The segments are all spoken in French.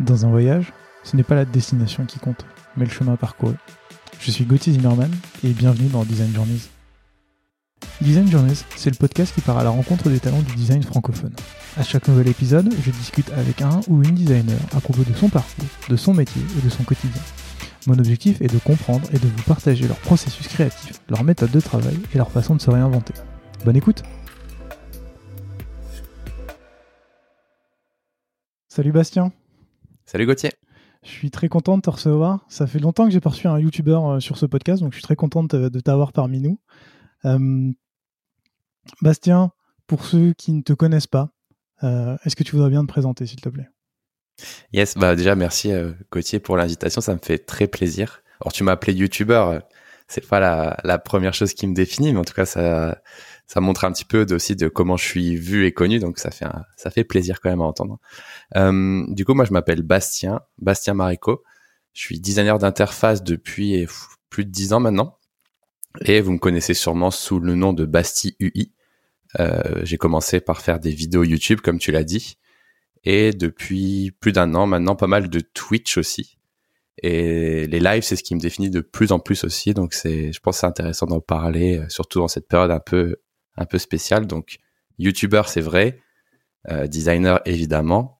Dans un voyage, ce n'est pas la destination qui compte, mais le chemin parcouru. Je suis Gauthier Zimmerman et bienvenue dans Design Journeys. Design Journeys, c'est le podcast qui part à la rencontre des talents du design francophone. À chaque nouvel épisode, je discute avec un ou une designer à propos de son parcours, de son métier et de son quotidien. Mon objectif est de comprendre et de vous partager leur processus créatif, leur méthode de travail et leur façon de se réinventer. Bonne écoute Salut Bastien Salut Gauthier. Je suis très content de te recevoir. Ça fait longtemps que j'ai pas reçu un YouTuber euh, sur ce podcast, donc je suis très content de t'avoir parmi nous. Euh, Bastien, pour ceux qui ne te connaissent pas, euh, est-ce que tu voudrais bien te présenter, s'il te plaît? Yes, bah déjà merci Gauthier pour l'invitation, ça me fait très plaisir. Alors tu m'as appelé YouTuber, c'est pas la, la, première chose qui me définit, mais en tout cas ça ça montre un petit peu aussi de comment je suis vu et connu, donc ça fait ça fait plaisir quand même à entendre. Euh, du coup, moi je m'appelle Bastien, Bastien Marico. Je suis designer d'interface depuis plus de dix ans maintenant, et vous me connaissez sûrement sous le nom de Basti UI. Euh, j'ai commencé par faire des vidéos YouTube, comme tu l'as dit, et depuis plus d'un an maintenant, pas mal de Twitch aussi. Et les lives, c'est ce qui me définit de plus en plus aussi. Donc c'est, je pense, c'est intéressant d'en parler, euh, surtout dans cette période un peu, un peu spéciale. Donc, YouTuber, c'est vrai, euh, designer évidemment,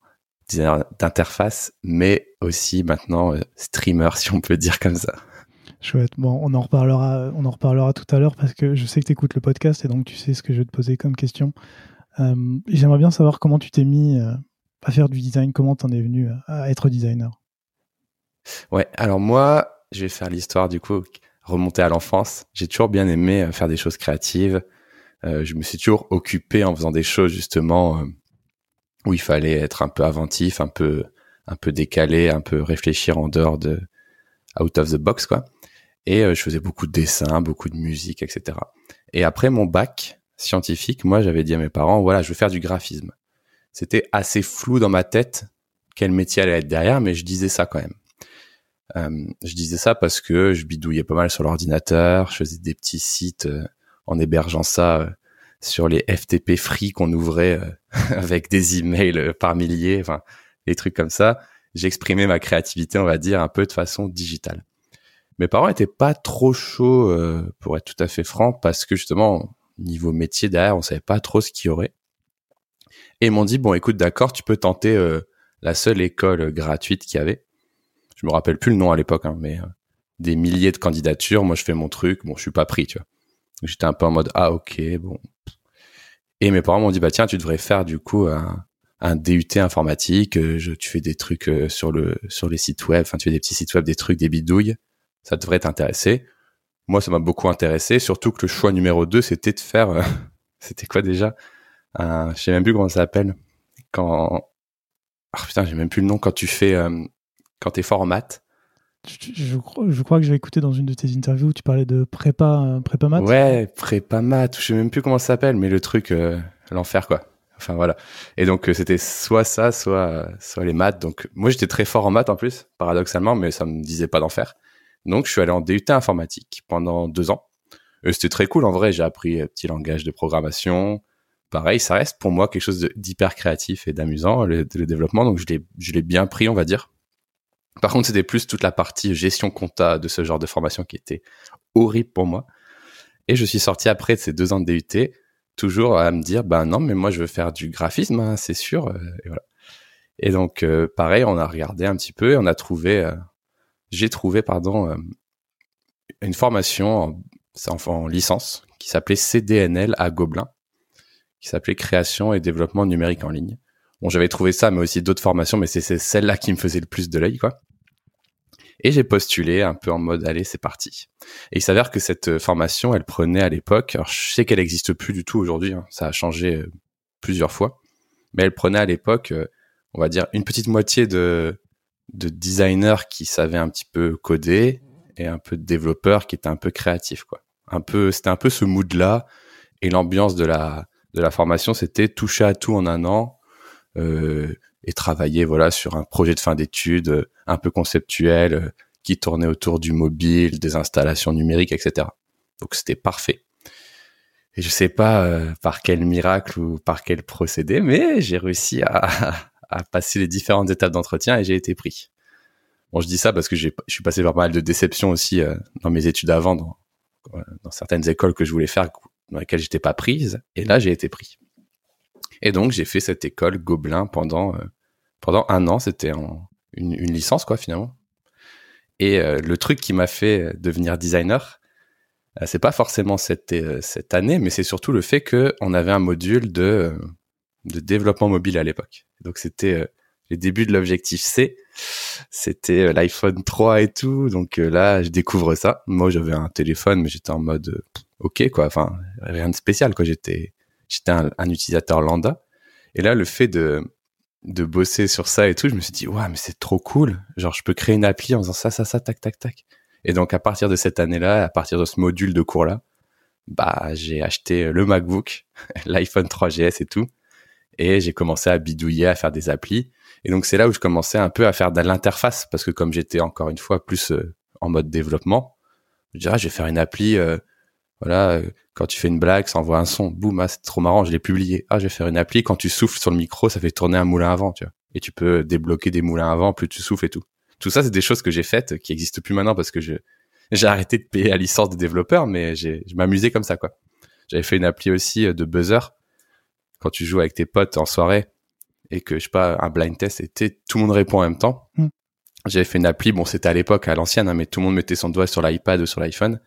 designer d'interface, mais aussi maintenant euh, streamer, si on peut dire comme ça. Chouette. Bon, on en reparlera, on en reparlera tout à l'heure parce que je sais que tu écoutes le podcast et donc tu sais ce que je vais te poser comme question. J'aimerais bien savoir comment tu t'es mis à faire du design, comment tu en es venu à être designer? Ouais, alors moi, je vais faire l'histoire du coup, remonter à l'enfance. J'ai toujours bien aimé euh, faire des choses créatives. Euh, je me suis toujours occupé en faisant des choses justement euh, où il fallait être un peu inventif, un peu un peu décalé, un peu réfléchir en dehors de out of the box quoi. Et je faisais beaucoup de dessins, beaucoup de musique, etc. Et après mon bac scientifique, moi j'avais dit à mes parents voilà je veux faire du graphisme. C'était assez flou dans ma tête quel métier allait être derrière, mais je disais ça quand même. Euh, je disais ça parce que je bidouillais pas mal sur l'ordinateur, je faisais des petits sites euh, en hébergeant ça euh, sur les FTP free qu'on ouvrait avec des emails par milliers, enfin des trucs comme ça. J'exprimais ma créativité, on va dire, un peu de façon digitale. Mes parents étaient pas trop chauds, pour être tout à fait franc, parce que justement, niveau métier derrière, on savait pas trop ce qu'il y aurait. Et ils m'ont dit, bon, écoute, d'accord, tu peux tenter la seule école gratuite qu'il y avait je me rappelle plus le nom à l'époque, hein, mais euh, des milliers de candidatures. Moi, je fais mon truc. Bon, je suis pas pris, tu vois. J'étais un peu en mode ah ok bon. Et mes parents m'ont dit bah tiens tu devrais faire du coup un, un DUT informatique. Euh, je, tu fais des trucs euh, sur le sur les sites web. Enfin tu fais des petits sites web, des trucs, des bidouilles. Ça devrait t'intéresser. Moi ça m'a beaucoup intéressé. Surtout que le choix numéro 2 c'était de faire c'était quoi déjà? Un, je sais même plus comment ça s'appelle quand ah putain j'ai même plus le nom quand tu fais quand tu es fort en maths je, crois que j'ai écouté dans une de tes interviews où tu parlais de prépa, euh, prépa maths. Ouais, prépa maths, je sais même plus comment ça s'appelle, mais le truc, euh, l'enfer quoi. Enfin voilà. Et donc euh, c'était soit ça, soit soit les maths. Donc moi j'étais très fort en maths en plus, paradoxalement, mais ça me disait pas d'en faire. Donc je suis allé en DUT informatique pendant deux ans. C'était très cool en vrai. J'ai appris un petit langage de programmation. Pareil, ça reste pour moi quelque chose d'hyper créatif et d'amusant le, développement. Donc je l'ai bien pris, on va dire. Par contre, c'était plus toute la partie gestion compta de ce genre de formation qui était horrible pour moi. Et je suis sorti après de ces deux ans de DUT, toujours à me dire, ben non, mais moi je veux faire du graphisme, hein, c'est sûr. Euh, et voilà. Et donc, euh, pareil, on a regardé un petit peu et on a trouvé, euh, j'ai trouvé, pardon, une formation en, en licence qui s'appelait CDNL à Gobelin, qui s'appelait Création et Développement Numérique en ligne. Bon, j'avais trouvé ça, mais aussi d'autres formations, mais c'est celle-là qui me faisait le plus de l'œil, quoi. Et j'ai postulé un peu en mode allez c'est parti. Et il s'avère que cette euh, formation elle prenait à l'époque, alors je sais qu'elle n'existe plus du tout aujourd'hui, hein, ça a changé euh, plusieurs fois, mais elle prenait à l'époque, euh, on va dire une petite moitié de de designers qui savaient un petit peu coder et un peu de développeurs qui étaient un peu créatifs quoi. Un peu c'était un peu ce mood là et l'ambiance de la de la formation c'était toucher à tout en un an. Et travailler voilà sur un projet de fin d'études euh, un peu conceptuel euh, qui tournait autour du mobile, des installations numériques, etc. Donc c'était parfait. Et je sais pas euh, par quel miracle ou par quel procédé, mais j'ai réussi à, passer les différentes étapes d'entretien et j'ai été pris. Bon, je dis ça parce que je suis passé par pas mal de déceptions aussi dans mes études avant, dans, certaines écoles que je voulais faire, dans lesquelles j'étais pas prise, et là j'ai été pris. Et donc j'ai fait cette école Gobelin pendant pendant un an. C'était une, licence quoi finalement. Et euh, le truc qui m'a fait devenir designer, c'est pas forcément cette cette année, mais c'est surtout le fait que on avait un module de développement mobile à l'époque. Donc c'était les débuts de l'objectif C. C'était euh, l'iPhone 3 et tout. Donc euh, là, je découvre ça. Moi, j'avais un téléphone, mais j'étais en mode euh, OK quoi. Enfin, rien de spécial quoi. J'étais un, utilisateur lambda. Et là, le fait de de bosser sur ça et tout, je me suis dit ouais, mais c'est trop cool. Genre, je peux créer une appli en faisant ça, ça, ça, tac, tac, tac. Et donc à partir de cette année-là, à partir de ce module de cours là, bah j'ai acheté le MacBook, l'iPhone 3GS et tout, et j'ai commencé à bidouiller, à faire des applis. Et donc c'est là où je commençais un peu à faire de l'interface parce que comme j'étais encore une fois plus euh, en mode développement, je dirais ah, je vais faire une appli euh, voilà, euh, quand tu fais une blague, ça envoie un son, boum, ah, c'est trop marrant, je l'ai publié. Ah, je vais faire une appli quand tu souffles sur le micro, ça fait tourner un moulin à vent, tu vois. Et tu peux débloquer des moulins à vent plus tu souffles et tout. Tout ça c'est des choses que j'ai faites qui existent plus maintenant parce que je j'ai arrêté de payer la licence de développeur mais j'ai je m'amusais comme ça quoi. J'avais fait une appli aussi de buzzer quand tu joues avec tes potes en soirée et que je sais pas un blind test était tout le monde répond en même temps. Mm. J'avais fait une appli, bon c'était à l'époque à l'ancienne, hein, mais tout le monde mettait son doigt sur l'iPad ou sur l'iPhone.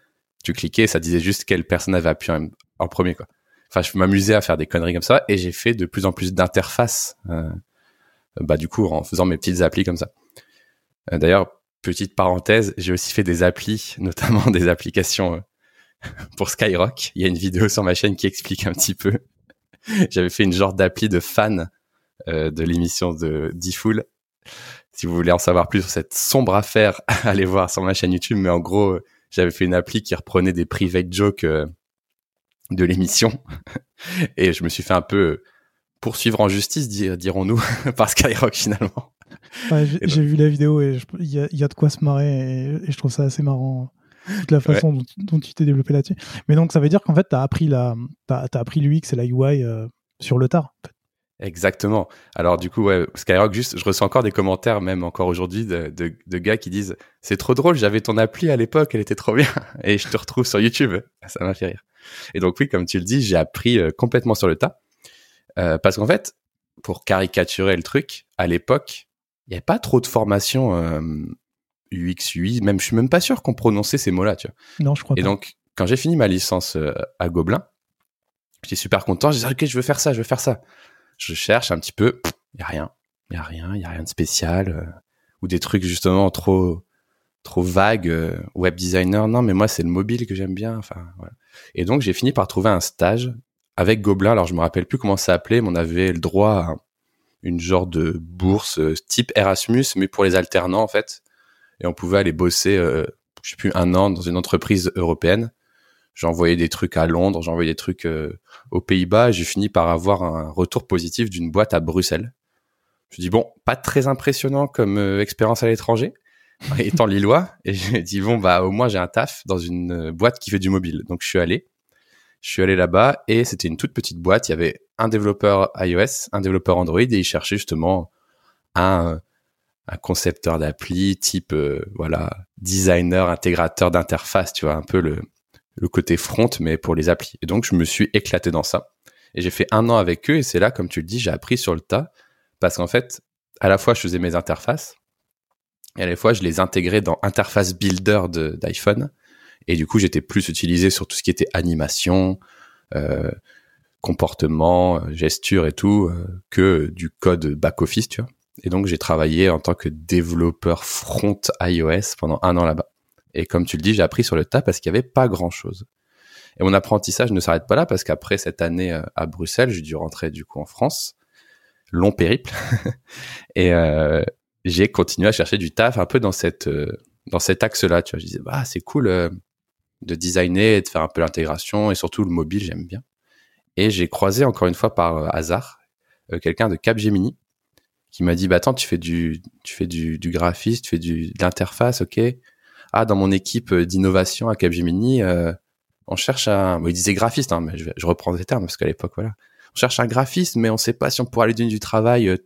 Tu cliquais, ça disait juste quelle personne avait appuyé en, premier quoi. Enfin, je m'amusais à faire des conneries comme ça et j'ai fait de plus en plus d'interfaces. Euh, bah du coup en faisant mes petites applis comme ça. Euh, d'ailleurs, petite parenthèse, j'ai aussi fait des applis, notamment des applications euh, pour Skyrock. Il y a une vidéo sur ma chaîne qui explique un petit peu. J'avais fait une genre d'appli de fan de l'émission de D-Fool. Si vous voulez en savoir plus sur cette sombre affaire, allez voir sur ma chaîne YouTube. Mais en gros, j'avais fait une appli qui reprenait des private jokes euh, de l'émission. Et je me suis fait un peu poursuivre en justice, dirons-nous, par Skyrock finalement. j'ai vu la vidéo et il y, a, de quoi se marrer et, je trouve ça assez marrant toute la façon dont, tu t'es développé là-dessus. Mais donc ça veut dire qu'en fait tu as appris la as, appris l'UX et la UI euh, sur le tard. Exactement. Alors du coup, ouais, Skyrock, juste, je reçois encore des commentaires, même encore aujourd'hui, de, de, de, gars qui disent c'est trop drôle, j'avais ton appli à l'époque, elle était trop bien, et je te retrouve sur YouTube. Ça m'a fait rire. Et donc oui, comme tu le dis, j'ai appris euh, complètement sur le tas, euh, parce qu'en fait, pour caricaturer le truc, à l'époque, il n'y avait pas trop de formation euh, UX, UI. Même je suis même pas sûr qu'on prononçait ces mots-là, tu vois. Non, je crois et pas. Et donc, quand j'ai fini ma licence euh, à Gobelin, j'étais super content. J'ai dit ok, je veux faire ça, je veux faire ça je cherche un petit peu, il y a rien, il y a rien, il y a rien de spécial euh, ou des trucs justement trop trop vagues euh, web designer. Non mais moi c'est le mobile que j'aime bien enfin. Et donc j'ai fini par trouver un stage avec Gobelin, alors je me rappelle plus comment ça s'appelait, mais on avait le droit à une genre de bourse euh, type Erasmus mais pour les alternants en fait. Et on pouvait aller bosser je sais plus un an dans une entreprise européenne j'ai envoyé des trucs à Londres, j'ai envoyé des trucs euh, aux Pays-Bas. J'ai fini par avoir un retour positif d'une boîte à Bruxelles. Je dis bon, pas très impressionnant comme euh, expérience à l'étranger, étant lillois. Et j'ai dit bon bah au moins j'ai un taf dans une euh, boîte qui fait du mobile. Donc je suis allé, je suis allé là-bas et c'était une toute petite boîte. Il y avait un développeur iOS, un développeur Android et ils cherchaient justement un un concepteur d'appli type voilà designer intégrateur d'interface tu vois un peu le le côté front, mais pour les applis. Et donc, je me suis éclaté dans ça. Et j'ai fait un an avec eux, et c'est là, comme tu le dis, j'ai appris sur le tas, parce qu'en fait, à la fois, je faisais mes interfaces, et à la fois, je les intégrais dans Interface Builder d'iPhone. Et du coup, j'étais plus utilisé sur tout ce qui était animation, euh, comportement, gesture et tout, euh, que du code back-office, tu vois. Et donc, j'ai travaillé en tant que développeur front iOS pendant un an là-bas. Et comme tu le dis, j'ai appris sur le tas parce qu'il n'y avait pas grand-chose. Et mon apprentissage ne s'arrête pas là parce qu'après cette année euh, à Bruxelles, j'ai dû rentrer du coup en France, long périple, et euh, j'ai continué à chercher du taf un peu dans cette euh, dans cet axe-là. Tu vois, je disais bah c'est cool de designer et de faire un peu l'intégration et surtout le mobile, j'aime bien. Et j'ai croisé encore une fois par hasard quelqu'un de Capgemini qui m'a dit bah attends tu fais du tu fais du, graphisme, tu fais du de l'interface, ok ah dans mon équipe euh, d'innovation à Capgemini, euh, on cherche un, bon, il disait graphiste, hein, mais je, reprends ces termes parce qu'à l'époque voilà, on cherche un graphiste, mais on sait pas si on pourra lui donner du travail euh,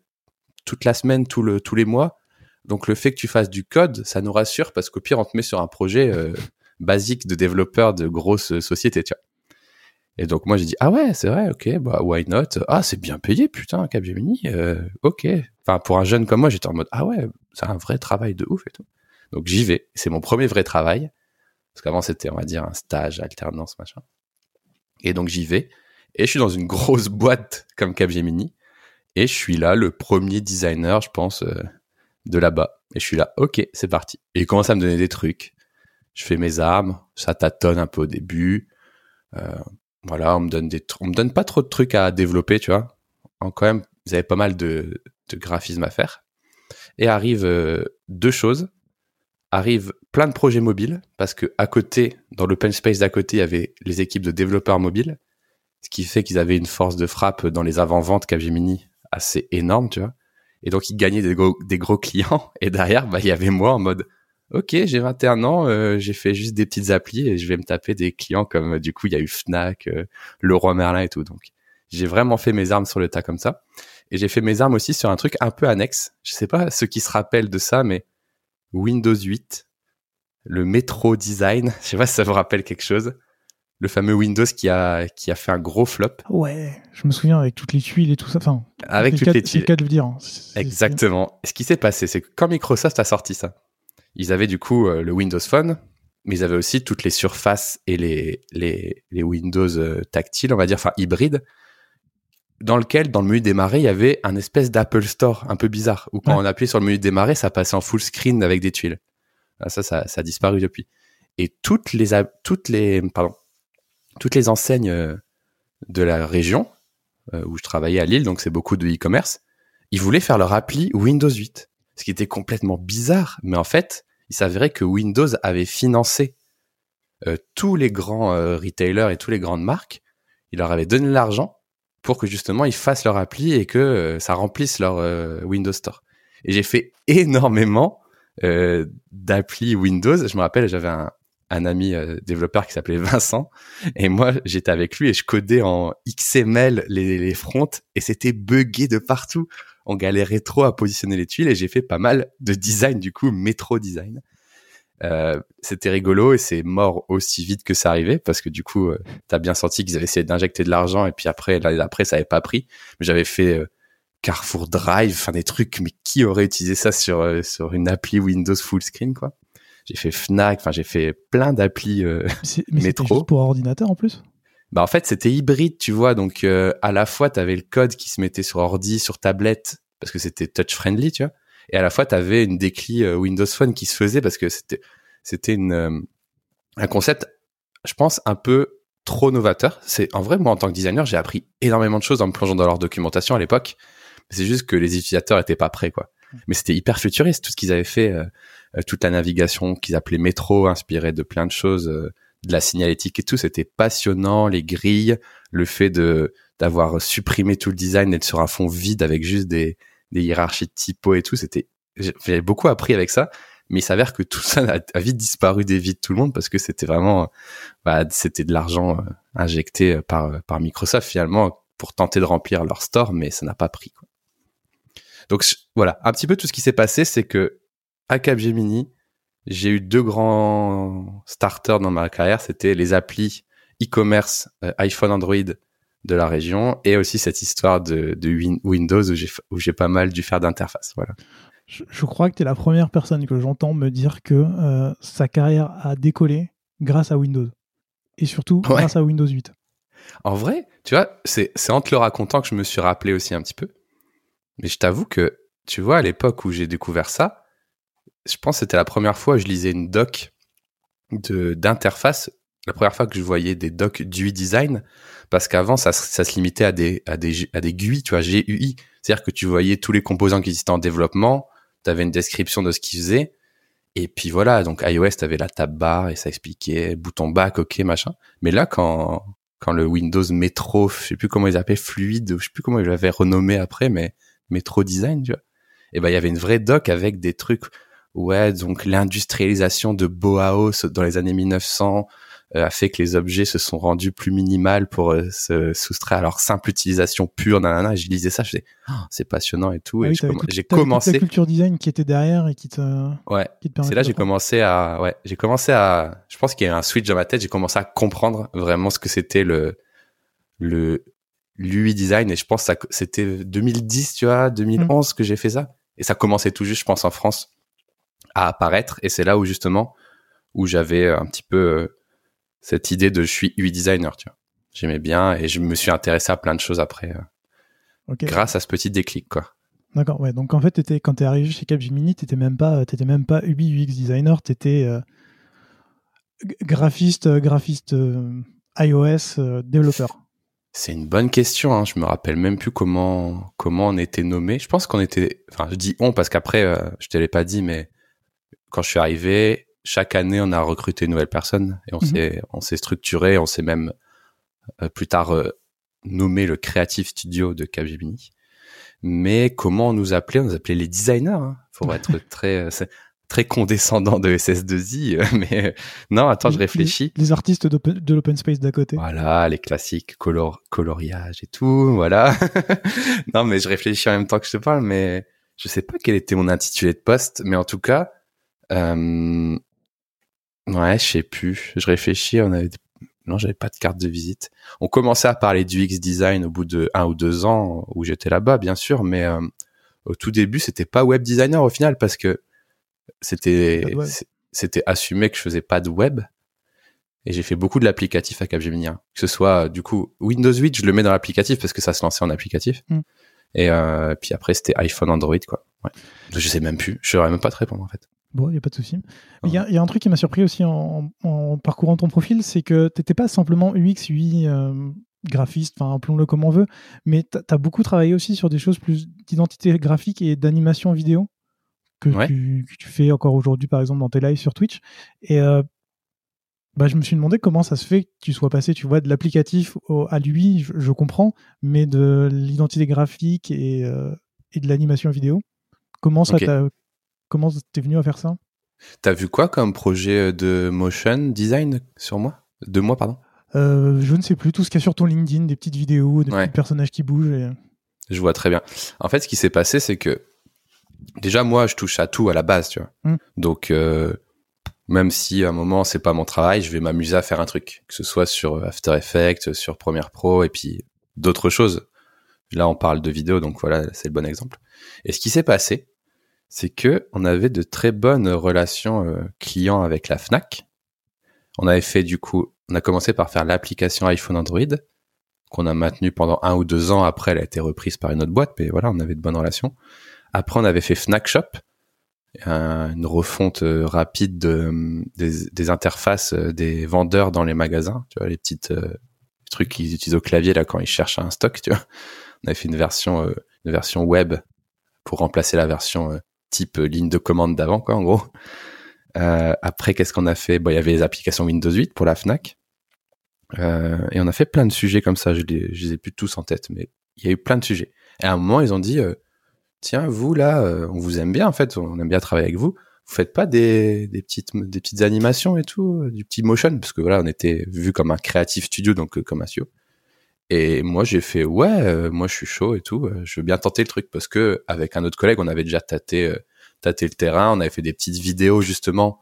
toute la semaine, tout le, tous les mois. Donc le fait que tu fasses du code, ça nous rassure parce qu'au pire, on te met sur un projet euh, basique de développeur de grosses sociétés, tu vois. Et donc moi j'ai dit ah ouais c'est vrai ok bah why not? Ah c'est bien payé putain Capgemini euh, ok enfin pour un jeune comme moi j'étais en mode ah ouais c'est un vrai travail de ouf et tout donc j'y vais. C'est mon premier vrai travail. Parce qu'avant c'était on va dire un stage alternance machin. Et donc j'y vais. Et je suis dans une grosse boîte comme Capgemini. Et je suis là le premier designer je pense euh, de là-bas. Et je suis là ok c'est parti. Et il commence à me donner des trucs. Je fais mes armes ça tâtonne un peu au début. Euh, voilà, on me donne des, on me donne pas trop de trucs à développer, tu vois. En quand même, vous avez pas mal de, de graphisme à faire. Et arrivent euh, deux choses. Arrivent plein de projets mobiles parce que à côté, dans l'open space d'à côté, il y avait les équipes de développeurs mobiles, ce qui fait qu'ils avaient une force de frappe dans les avant-ventes Capgemini assez énorme, tu vois. Et donc ils gagnaient des gros, clients. Et derrière, bah il y avait moi en mode ok, j'ai 21 ans, euh, j'ai fait juste des petites applis et je vais me taper des clients comme du coup il y a eu Fnac, euh, Leroy Merlin et tout. Donc j'ai vraiment fait mes armes sur le tas comme ça. Et j'ai fait mes armes aussi sur un truc un peu annexe. Je sais pas ceux qui se rappellent de ça, mais Windows 8, le métro design. Je sais pas si ça vous rappelle quelque chose. Le fameux Windows qui a qui a fait un gros flop. Ouais, je me souviens avec toutes les tuiles et tout ça. Enfin, avec toutes les tuiles. C'est le cas de le dire. Hein. Exactement. Ce qui s'est passé, c'est que quand Microsoft a sorti ça, ils avaient du coup euh, le Windows Phone, mais ils avaient aussi toutes les surfaces et les, les, les Windows euh, tactiles, on va dire, enfin hybrides, dans lequel, dans le menu démarrer, il y avait un espèce d'Apple Store un peu bizarre, où quand on appuyait sur le menu démarrer, ça passait en full screen avec des tuiles. Ah, ça, ça, ça a disparu depuis. Et toutes les, toutes les, pardon, toutes les enseignes euh, de la région où je travaillais à Lille, donc c'est beaucoup de e-commerce, ils voulaient faire leur appli Windows 8 ce qui était complètement bizarre. Mais en fait, il s'avérait que Windows avait financé euh, tous les grands euh, retailers et toutes les grandes marques. Il leur avait donné l'argent pour que justement ils fassent leur appli et que euh, ça remplisse leur Windows Store. Et j'ai fait énormément d'applis Windows. Je me rappelle, j'avais un, ami développeur qui s'appelait Vincent et moi j'étais avec lui et je codais en XML les, les fronts et c'était buggé de partout on galérait trop à positionner les tuiles et j'ai fait pas mal de design du coup, métro design. Euh, c'était rigolo et c'est mort aussi vite que ça arrivait parce que du coup, euh, t'as bien senti qu'ils avaient essayé d'injecter de l'argent et puis après, l'année d'après, ça avait pas pris. Mais j'avais fait euh, Carrefour Drive, enfin des trucs, mais qui aurait utilisé ça sur euh, sur une appli Windows full screen quoi? J'ai fait Fnac, enfin j'ai fait plein d'applis métro. Juste pour ordinateur en plus? Bah en fait c'était hybride tu vois? Donc euh, à la fois tu avais le code qui se mettait sur ordi sur tablette parce que c'était touch friendly tu vois? Et à la fois tu avais une décli euh, Windows Phone qui se faisait parce que c'était c'était une euh, un concept je pense un peu trop novateur. C'est en vrai moi en tant que designer j'ai appris énormément de choses en me plongeant dans leur documentation à l'époque. C'est juste que les utilisateurs étaient pas prêts quoi. Mais c'était hyper futuriste tout ce qu'ils avaient fait toute la navigation qu'ils appelaient métro inspiré de plein de choses de la signalétique et tout, c'était passionnant, les grilles, le fait de d'avoir supprimé tout le design, d'être sur un fond vide avec juste des, des hiérarchies de typo et tout, c'était j'ai beaucoup appris avec ça, mais il s'avère que tout ça a, vite disparu des vies de tout le monde parce que c'était vraiment bah, c'était de l'argent euh, injecté par par Microsoft finalement pour tenter de remplir leur store, mais ça n'a pas pris. Quoi. Donc voilà, un petit peu tout ce qui s'est passé, c'est que à Capgemini, j'ai eu deux grands starters dans ma carrière. C'était les applis e-commerce euh, iPhone, Android de la région et aussi cette histoire de, Windows où j'ai pas mal dû faire d'interface. Voilà. Je, crois que tu es la première personne que j'entends me dire que euh, sa carrière a décollé grâce à Windows. Et surtout grâce à Windows 8. En vrai, tu vois, c'est en te le racontant que je me suis rappelé aussi un petit peu. Mais je t'avoue que, tu vois, à l'époque où j'ai découvert ça, je pense que c'était la première fois que je lisais une doc d'interface. La première fois que je voyais des docs d'UI design, parce qu'avant ça, se limitait à des à des à des GUI, tu vois, GUI, c'est-à-dire que tu voyais tous les composants qui existaient en développement, tu avais une description de ce qu'ils faisaient, et puis voilà, donc iOS avais la tab bar et ça expliquait bouton back, ok, machin. Mais là, quand quand le Windows Metro, je sais plus comment ils appelaient, fluide, je sais plus comment ils l'avaient renommé après, mais Metro Design, tu vois. Et ben il y avait une vraie doc avec des trucs Ouais, donc l'industrialisation de Bauhaus dans les années 1900, a fait que les objets se sont rendus plus minimales pour se soustraire à leur simple utilisation pure. Nanana. Et je lisais ça, je disais, oh, c'est passionnant et tout. Ah et oui, j'ai commencé. toute la culture design qui était derrière et qui te, Ouais. C'est là j'ai commencé à ouais j'ai commencé à je pense qu'il y a un switch dans ma tête j'ai commencé à comprendre vraiment ce que c'était le le l'UI design et je pense que c'était 2010 tu vois 2011 que j'ai fait ça et ça commençait tout juste je pense en France à apparaître et c'est là où justement où j'avais un petit peu euh, cette idée de je suis UI designer tu vois j'aimais bien et je me suis intéressé à plein de choses après euh, grâce à ce petit déclic quoi D'accord, ouais. Donc en fait, t'étais- quand tu es arrivé chez Capgemini, tu n'étais même pas, t'étais même pas UI UX designer, tu étais graphiste, euh, graphiste euh, iOS euh, développeur. C'est une bonne question. Hein. Je me rappelle même plus comment comment on était nommé. Je pense qu'on était. Enfin, je dis on parce qu'après, euh, je te l'ai pas dit, mais quand je suis arrivé, chaque année, on a recruté une nouvelle personne et on Mhm. s'est on s'est structuré. On s'est même euh, plus tard euh, nommé le Creative Studio de Capgemini. Mais comment on nous appelait? On nous appelait les designers. Hein. Faut être très euh, très condescendant de SS2I. euh, Mais euh, non, attends, je réfléchis. Les, les artistes de l'open space d'à côté. Voilà, les classiques color, coloriage et tout, voilà. non, mais je réfléchis en même temps que je te parle, mais je sais pas quel était mon intitulé de poste, mais en tout cas, euh, ouais, je sais plus. Je réfléchis, on avait, non, j'avais pas de carte de visite. On commençait à parler du X design au bout de un ou deux ans où j'étais là-bas, bien sûr, mais euh, au tout début, c'était pas web designer au final parce que c'était c'était assumé que je faisais pas de web. Et j'ai fait beaucoup de l'applicatif à Capgemini. hein. Que ce soit, du coup, Windows 8, je le mets dans l'applicatif parce que ça se lançait en applicatif. Mm. Et euh, puis après, c'était iPhone, Android, quoi. Ouais. Je sais même plus. Je saurais même pas te répondre, en fait. Bon, il n'y a pas de souci. Il y, a- il y a un truc qui m'a surpris aussi en, en parcourant ton profil, c'est que tu n'étais pas simplement UX, UI, euh, graphiste, enfin appelons-le comme on veut, mais tu as beaucoup travaillé aussi sur des choses plus d'identité graphique et d'animation vidéo que, Ouais. tu, que tu fais encore aujourd'hui, par exemple, dans tes lives sur Twitch. Et euh, bah, je me suis demandé comment ça se fait que tu sois passé, tu vois, de l'applicatif à l'UI, je, je comprends, mais de l'identité graphique et, euh, et de l'animation vidéo. Comment ça t'a- Comment t'es venu à faire ça? T'as vu quoi comme projet de motion design sur moi? De moi, pardon? Euh, je ne sais plus, tout ce qu'il y a sur ton LinkedIn, des petites vidéos, des Ouais. petits personnages qui bougent. et- Je vois très bien. En fait, ce qui s'est passé, c'est que déjà moi, je touche à tout à la base, tu vois. Mm. Donc euh, même si à un moment c'est pas mon travail, je vais m'amuser à faire un truc, que ce soit sur After Effects, sur Premiere Pro et puis d'autres choses. Là, on parle de vidéo, donc voilà, c'est le bon exemple. Et ce qui s'est passé, c'est que on avait de très bonnes relations euh, clients avec la Fnac. On avait fait du coup, on a commencé par faire l'application iPhone Android qu'on a maintenue pendant un ou deux ans. Après, elle a été reprise par une autre boîte, mais voilà, on avait de bonnes relations. Après, on avait fait Fnac Shop, un- une refonte euh, rapide de, des, interfaces euh, des vendeurs dans les magasins. Tu vois, les petites euh, trucs qu'ils utilisent au clavier là quand ils cherchent un stock. Tu vois, on avait fait une version, euh, une version web pour remplacer la version euh, type euh, ligne de commande d'avant, quoi, en gros. Euh, après, qu'est-ce qu'on a fait? Bon, il y avait les applications Windows 8 pour la Fnac. Euh, et on a fait plein de sujets comme ça. Je les, les ai plus tous en tête, mais il y a eu plein de sujets. Et à un moment, ils ont dit, tiens, vous là, on vous aime bien en fait, on aime bien travailler avec vous. Vous faites pas des, des petites des petites animations et tout, du petit motion, parce que voilà, on était vu comme un creative studio, donc comme un studio. Et moi, j'ai fait ouais, euh, moi je suis chaud et tout, euh, je veux bien tenter le truc parce que avec un autre collègue, on avait déjà tâté euh, tâté le terrain, on avait fait des petites vidéos justement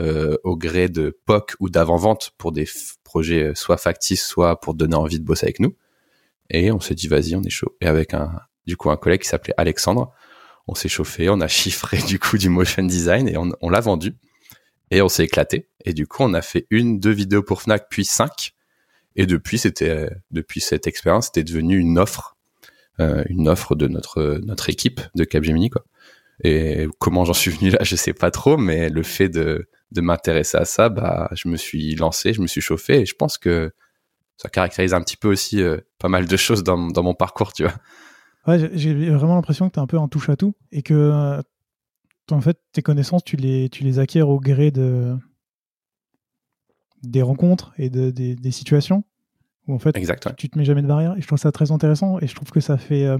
euh, au gré de POC ou d'avant-vente pour des projets euh, soit factices, soit pour donner envie de bosser avec nous. Et on s'est dit, vas-y, on est chaud. Et avec un, du coup, un collègue qui s'appelait Alexandre, on s'est chauffé, on a chiffré du coup du motion design et on, on l'a vendu. Et on s'est éclaté. Et du coup, on a fait une, deux vidéos pour Fnac, puis cinq. Et depuis, c'était, depuis cette expérience, c'était devenu une offre, euh, une offre de notre, notre équipe de Capgemini, quoi. Et comment j'en suis venu là, je sais pas trop, mais le fait de, de m'intéresser à ça, bah, je me suis lancé, je me suis chauffé, et je pense que ça caractérise un petit peu aussi euh, pas mal de choses dans, dans mon parcours, tu vois. Ouais, j'ai- vraiment l'impression que tu es un peu un touche à tout et que en fait tes connaissances tu les tu les acquiers au gré de des rencontres et de, des, des situations où en fait Exact, ouais. tu te mets jamais de barrière et je trouve ça très intéressant et je trouve que ça fait euh,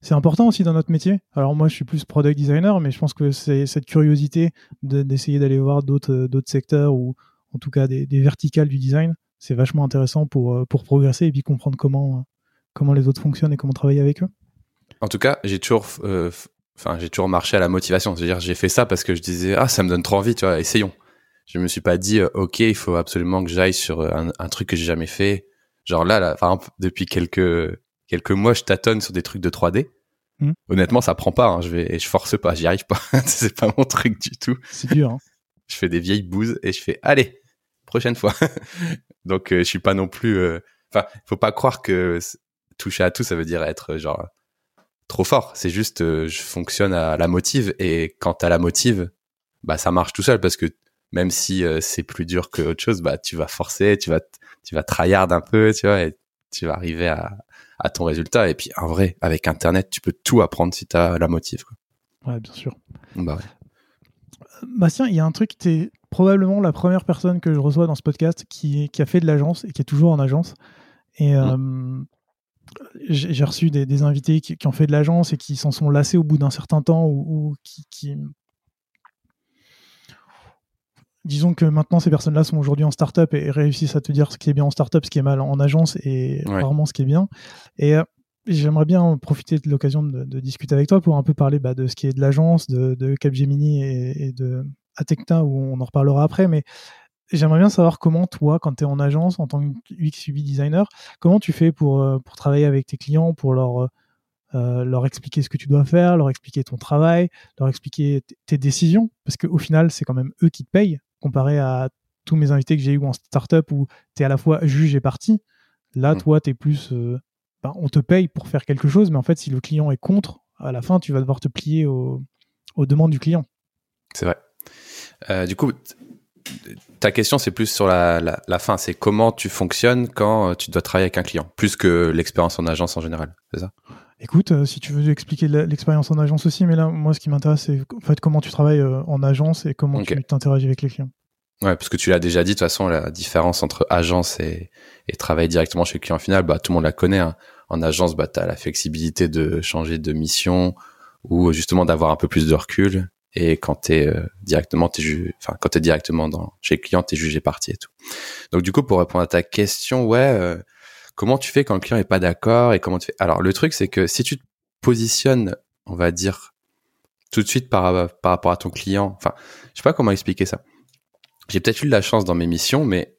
c'est important aussi dans notre métier. Alors moi je suis plus product designer mais je pense que c'est cette curiosité de- d'essayer d'aller voir d'autres euh, d'autres secteurs ou en tout cas des, verticales du design. C'est vachement intéressant pour, pour progresser et puis comprendre comment, comment les autres fonctionnent et comment travailler avec eux. En tout cas, j'ai toujours, enfin, j'ai toujours marché à la motivation. C'est-à-dire, j'ai fait ça parce que je disais, ah, ça me donne trop envie, tu vois, essayons. Je me suis pas dit, ok, il faut absolument que j'aille sur un, un, truc que j'ai jamais fait. Genre là, là, par exemple, depuis quelques quelques mois, je tâtonne sur des trucs de 3D. Hmm. Honnêtement, ça prend pas. Hein. Je vais, je force pas, j'y arrive pas. c'est pas mon truc du tout. C'est dur. Hein. je fais des vieilles bouses et je fais, allez, prochaine fois. Donc, euh, je suis pas non plus. Euh, enfin, faut pas croire que toucher à tout, ça veut dire être genre trop fort. C'est juste, euh, je fonctionne à la motive et quand t'as la motive, bah ça marche tout seul parce que même si c'est plus dur que autre chose, bah tu vas forcer, tu vas tu vas tryhard un peu, tu vois, et tu vas arriver à, à ton résultat. Et puis, en vrai, avec Internet, tu peux tout apprendre si tu as la motive. Quoi. Ouais, bien sûr. Bah ouais. Euh, Bastien, il y a un truc, tu es probablement la première personne que je reçois dans ce podcast qui, qui a fait de l'agence et qui est toujours en agence. Et mmh. euh, j'ai reçu des, des invités qui, qui, ont fait de l'agence et qui s'en sont lassés au bout d'un certain temps ou, ou qui, qui, disons que maintenant ces personnes-là sont aujourd'hui en startup et réussissent à te dire ce qui est bien en startup, ce qui est mal en agence et rarement ce qui est bien. Et euh, j'aimerais bien profiter de l'occasion de, discuter avec toi pour un peu parler bah, de ce qui est de l'agence, de, Capgemini et, de Atecta où on en reparlera après. Mais j'aimerais bien savoir comment toi, quand tu es en agence en tant que UX UI designer, comment tu fais pour, euh, pour travailler avec tes clients, pour leur euh, leur expliquer ce que tu dois faire, leur expliquer ton travail, leur expliquer tes décisions, parce qu'au final, c'est quand même eux qui te payent comparé à tous mes invités que j'ai eu en startup où tu es à la fois juge et parti. Là, hmm. toi, tu es plus. Euh, ben, on te paye pour faire quelque chose, mais en fait, si le client est contre, à la fin, tu vas devoir te plier aux, demandes du client. C'est vrai. Euh, du coup, ta question, c'est plus sur la, la, fin. C'est comment tu fonctionnes quand euh, tu dois travailler avec un client, plus que l'expérience en agence en général. C'est ça? Écoute, si tu veux expliquer l'expérience en agence aussi, mais là, moi, ce qui m'intéresse, c'est en fait comment tu travailles en agence et comment tu t'interagis avec les clients. Ouais, parce que tu l'as déjà dit, de toute façon, la différence entre agence et, et travailler directement chez le client final, bah, tout le monde la connaît. Hein. En agence, bah, tu as la flexibilité de changer de mission ou justement d'avoir un peu plus de recul. Et quand tu es euh, directement, es enfin, quand es directement dans, chez le client, tu es jugé parti et tout. Donc, du coup, pour répondre à ta question, ouais, euh, comment tu fais quand le client est pas d'accord et comment tu fais? Alors, le truc, c'est que si tu te positionnes, on va dire, tout de suite par, par rapport à ton client, enfin, je sais pas comment expliquer ça j'ai peut-être eu de la chance dans mes missions, mais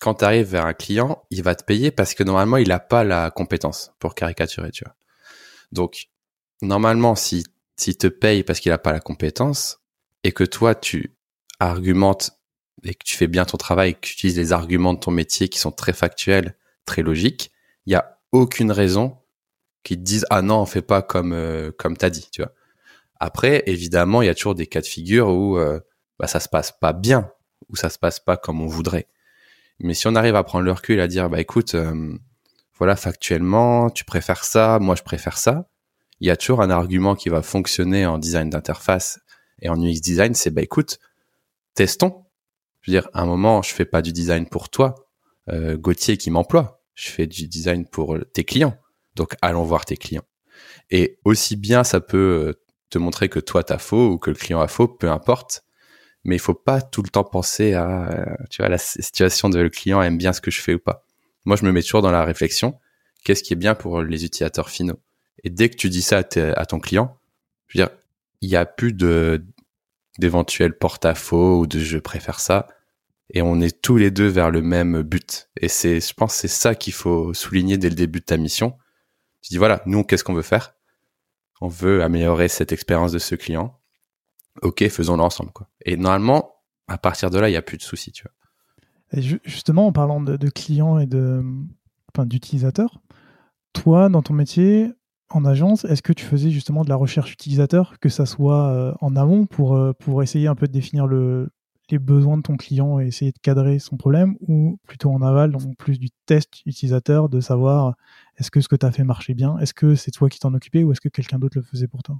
quand tu arrives vers un client, il va te payer parce que normalement, il n'a pas la compétence pour caricaturer, tu vois. Donc, normalement, si s'il te paye parce qu'il n'a pas la compétence et que toi, tu argumentes et que tu fais bien ton travail, que tu utilises les arguments de ton métier qui sont très factuels, très logiques, il y a aucune raison qu'ils te disent ah non, on fait pas comme euh, comme t'as dit, tu vois. Après, évidemment, il y a toujours des cas de figure où euh, bah, ça se passe pas bien où ça se passe pas comme on voudrait. Mais si on arrive à prendre le recul et à dire, bah écoute, euh, voilà, factuellement, tu préfères ça, moi je préfère ça, il y a toujours un argument qui va fonctionner en design d'interface et en UX design, c'est bah écoute, testons. Je veux dire, à un moment, je fais pas du design pour toi, euh, Gauthier qui m'emploie. Je fais du design pour tes clients. Donc allons voir tes clients. Et aussi bien ça peut euh, te montrer que toi t'as faux ou que le client a faux, peu importe mais il faut pas tout le temps penser à, euh, tu vois, la situation de le client aime bien ce que je fais ou pas. Moi, je me mets toujours dans la réflexion, qu'est-ce qui est bien pour les utilisateurs finaux? Et dès que tu dis ça à, ton client, je veux dire, il n'y a plus de d'éventuels porte-à-faux ou de je préfère ça. Et on est tous les deux vers le même but. Et c'est, je pense, c'est ça qu'il faut souligner dès le début de ta mission. Tu dis voilà, nous, qu'est-ce qu'on veut faire? On veut améliorer cette expérience de ce client ok, faisons-le ensemble. Quoi. Et normalement, à partir de là, il n'y a plus de soucis. Tu vois. justement, en parlant de, clients et de, enfin, d'utilisateurs, toi, dans ton métier, en agence, est-ce que tu faisais justement de la recherche utilisateur, que ça soit euh, en amont pour, euh, pour essayer un peu de définir le, les besoins de ton client et essayer de cadrer son problème, ou plutôt en aval, donc plus du test utilisateur, de savoir est-ce que ce que tu as fait marchait bien, est-ce que c'est toi qui t'en occupais ou est-ce que quelqu'un d'autre le faisait pour toi?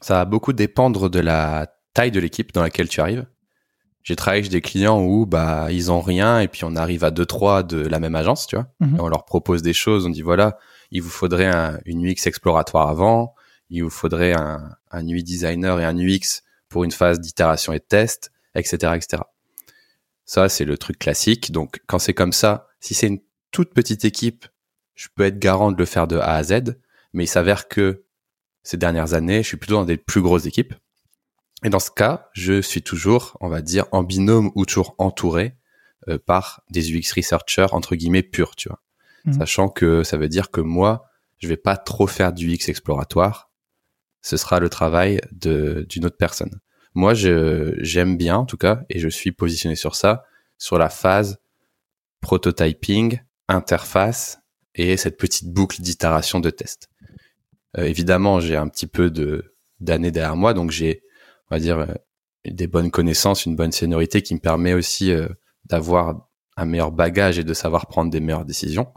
Ça va beaucoup dépendre de la taille de l'équipe dans laquelle tu arrives. J'ai travaillé avec des clients où bah ils ont rien et puis on arrive à deux trois de la même agence, tu vois. Et on leur propose des choses, on dit voilà, il vous faudrait un, une UX exploratoire avant, il vous faudrait un, un UI designer et un UX pour une phase d'itération et de test, etc., etc. Ça, c'est le truc classique. Donc, quand c'est comme ça, si c'est une toute petite équipe, je peux être garant de le faire de A à Z. Mais il s'avère que ces dernières années, je suis plutôt dans des plus grosses équipes. Et dans ce cas, je suis toujours, on va dire, en binôme ou toujours entouré euh, par des UX researchers entre guillemets purs, tu vois. Mmh. Sachant que ça veut dire que moi, je vais pas trop faire du UX exploratoire. Ce sera le travail de d'une autre personne. Moi, j'aime bien en tout cas, et je suis positionné sur ça, sur la phase prototyping, interface et cette petite boucle d'itération de test. Euh, évidemment, j'ai un petit peu de d'années derrière moi, donc j'ai, on va dire, euh, des bonnes connaissances, une bonne seniorité qui me permet aussi euh, d'avoir un meilleur bagage et de savoir prendre des meilleures décisions.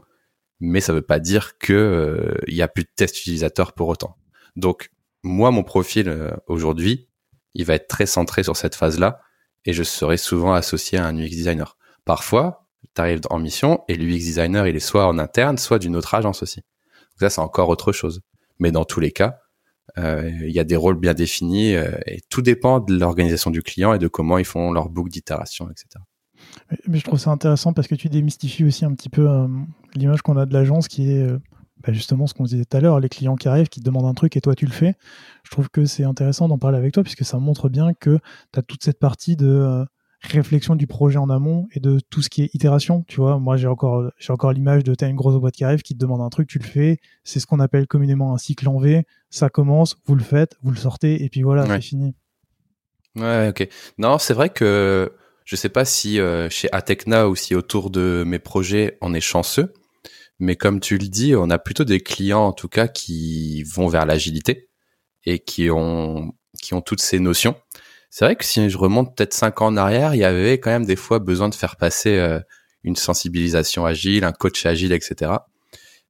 Mais ça veut pas dire que il y a plus de tests utilisateurs pour autant. Donc moi, mon profil aujourd'hui, il va être très centré sur cette phase-là et je serai souvent associé à un UX designer. Parfois, tu arrives en mission et l'UX designer, il est soit en interne, soit d'une autre agence aussi. Donc ça, c'est encore autre chose. Mais dans tous les cas, euh, il y a des rôles bien définis euh, et tout dépend de l'organisation du client et de comment ils font leur boucle d'itération, etc. Mais je trouve ça intéressant parce que tu démystifies aussi un petit peu euh, l'image qu'on a de l'agence qui est bah, justement ce qu'on disait tout à l'heure, les clients qui arrivent, qui te demandent un truc et toi tu le fais. Je trouve que c'est intéressant d'en parler avec toi puisque ça montre bien que tu as toute cette partie de euh, réflexion du projet en amont et de tout ce qui est itération. Tu vois, moi j'ai encore, j'ai encore l'image de tu as une grosse boîte qui arrive, qui te demande un truc, tu le fais. C'est ce qu'on appelle communément un cycle en V. Ça commence, vous le faites, vous le sortez et puis voilà, c'est fini. Ouais, ok. Non, c'est vrai que je sais pas si euh, chez Atecna ou si autour de mes projets on est chanceux mais comme tu le dis, on a plutôt des clients en tout cas qui vont vers l'agilité et qui ont qui ont toutes ces notions. C'est vrai que si je remonte peut-être cinq ans en arrière, il y avait quand même des fois besoin de faire passer euh, une sensibilisation agile, un coach agile, etc.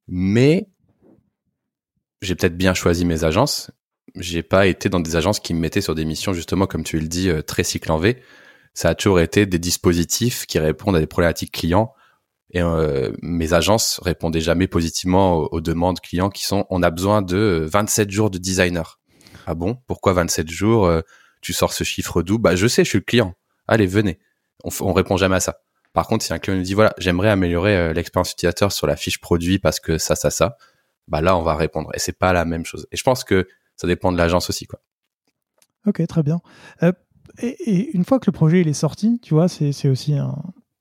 Mais j'ai peut-être bien choisi mes agences. J'ai pas été dans des agences qui me mettaient sur des missions justement, comme tu le dis, euh, très cycle en V. Ça a toujours été des dispositifs qui répondent à des problématiques clients et euh, mes agences répondaient jamais positivement aux, demandes clients qui sont on a besoin de 27 jours de designer. Ah bon? Pourquoi 27 jours euh, Tu sors ce chiffre d'où Bah je sais, je suis le client. Allez, venez. On, on répond jamais à ça. Par contre, si un client nous dit voilà, j'aimerais améliorer euh, l'expérience utilisateur sur la fiche produit parce que ça, ça, ça, bah là on va répondre. Et c'est pas la même chose. Et je pense que ça dépend de l'agence aussi, quoi. Ok, très bien. et, et, une fois que le projet il est sorti, tu vois, c'est aussi un,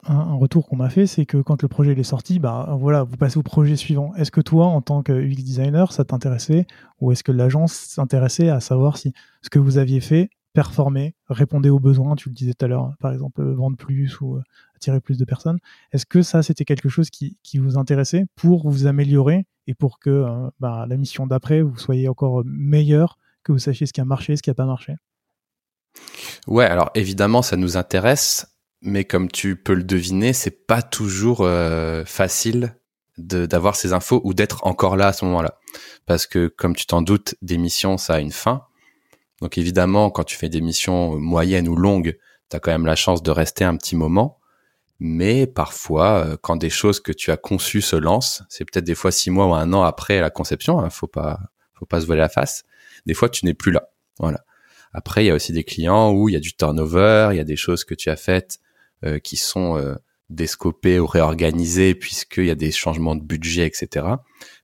un, retour qu'on m'a fait, c'est que quand le projet est sorti, bah voilà, vous passez au projet suivant. Est-ce que toi, en tant que UX designer, ça t'intéressait, ou est-ce que l'agence s'intéressait à savoir si ce que vous aviez fait performait, répondait aux besoins, tu le disais tout à l'heure, par exemple vendre plus ou euh, attirer plus de personnes? Est-ce que ça, c'était quelque chose qui, vous intéressait pour vous améliorer et pour que euh, bah, la mission d'après, vous soyez encore meilleur, que vous sachiez ce qui a marché, ce qui n'a pas marché? Ouais, alors évidemment, ça nous intéresse mais comme tu peux le deviner, c'est pas toujours euh, facile d'avoir ces infos ou d'être encore là à ce moment-là. Parce que, comme tu t'en doutes, des missions, ça a une fin. Donc évidemment, quand tu fais des missions moyennes ou longues, tu as quand même la chance de rester un petit moment. Mais parfois, euh, quand des choses que tu as conçues se lancent, c'est peut-être des fois six mois ou un an après la conception, hein, faut pas, faut pas se voiler la face. Des fois, tu n'es plus là. Voilà. Après, il y a aussi des clients où il y a du turnover, il y a des choses que tu as faites euh, qui sont euh, descopés ou réorganisés puisqu'il y a des changements de budget, etc.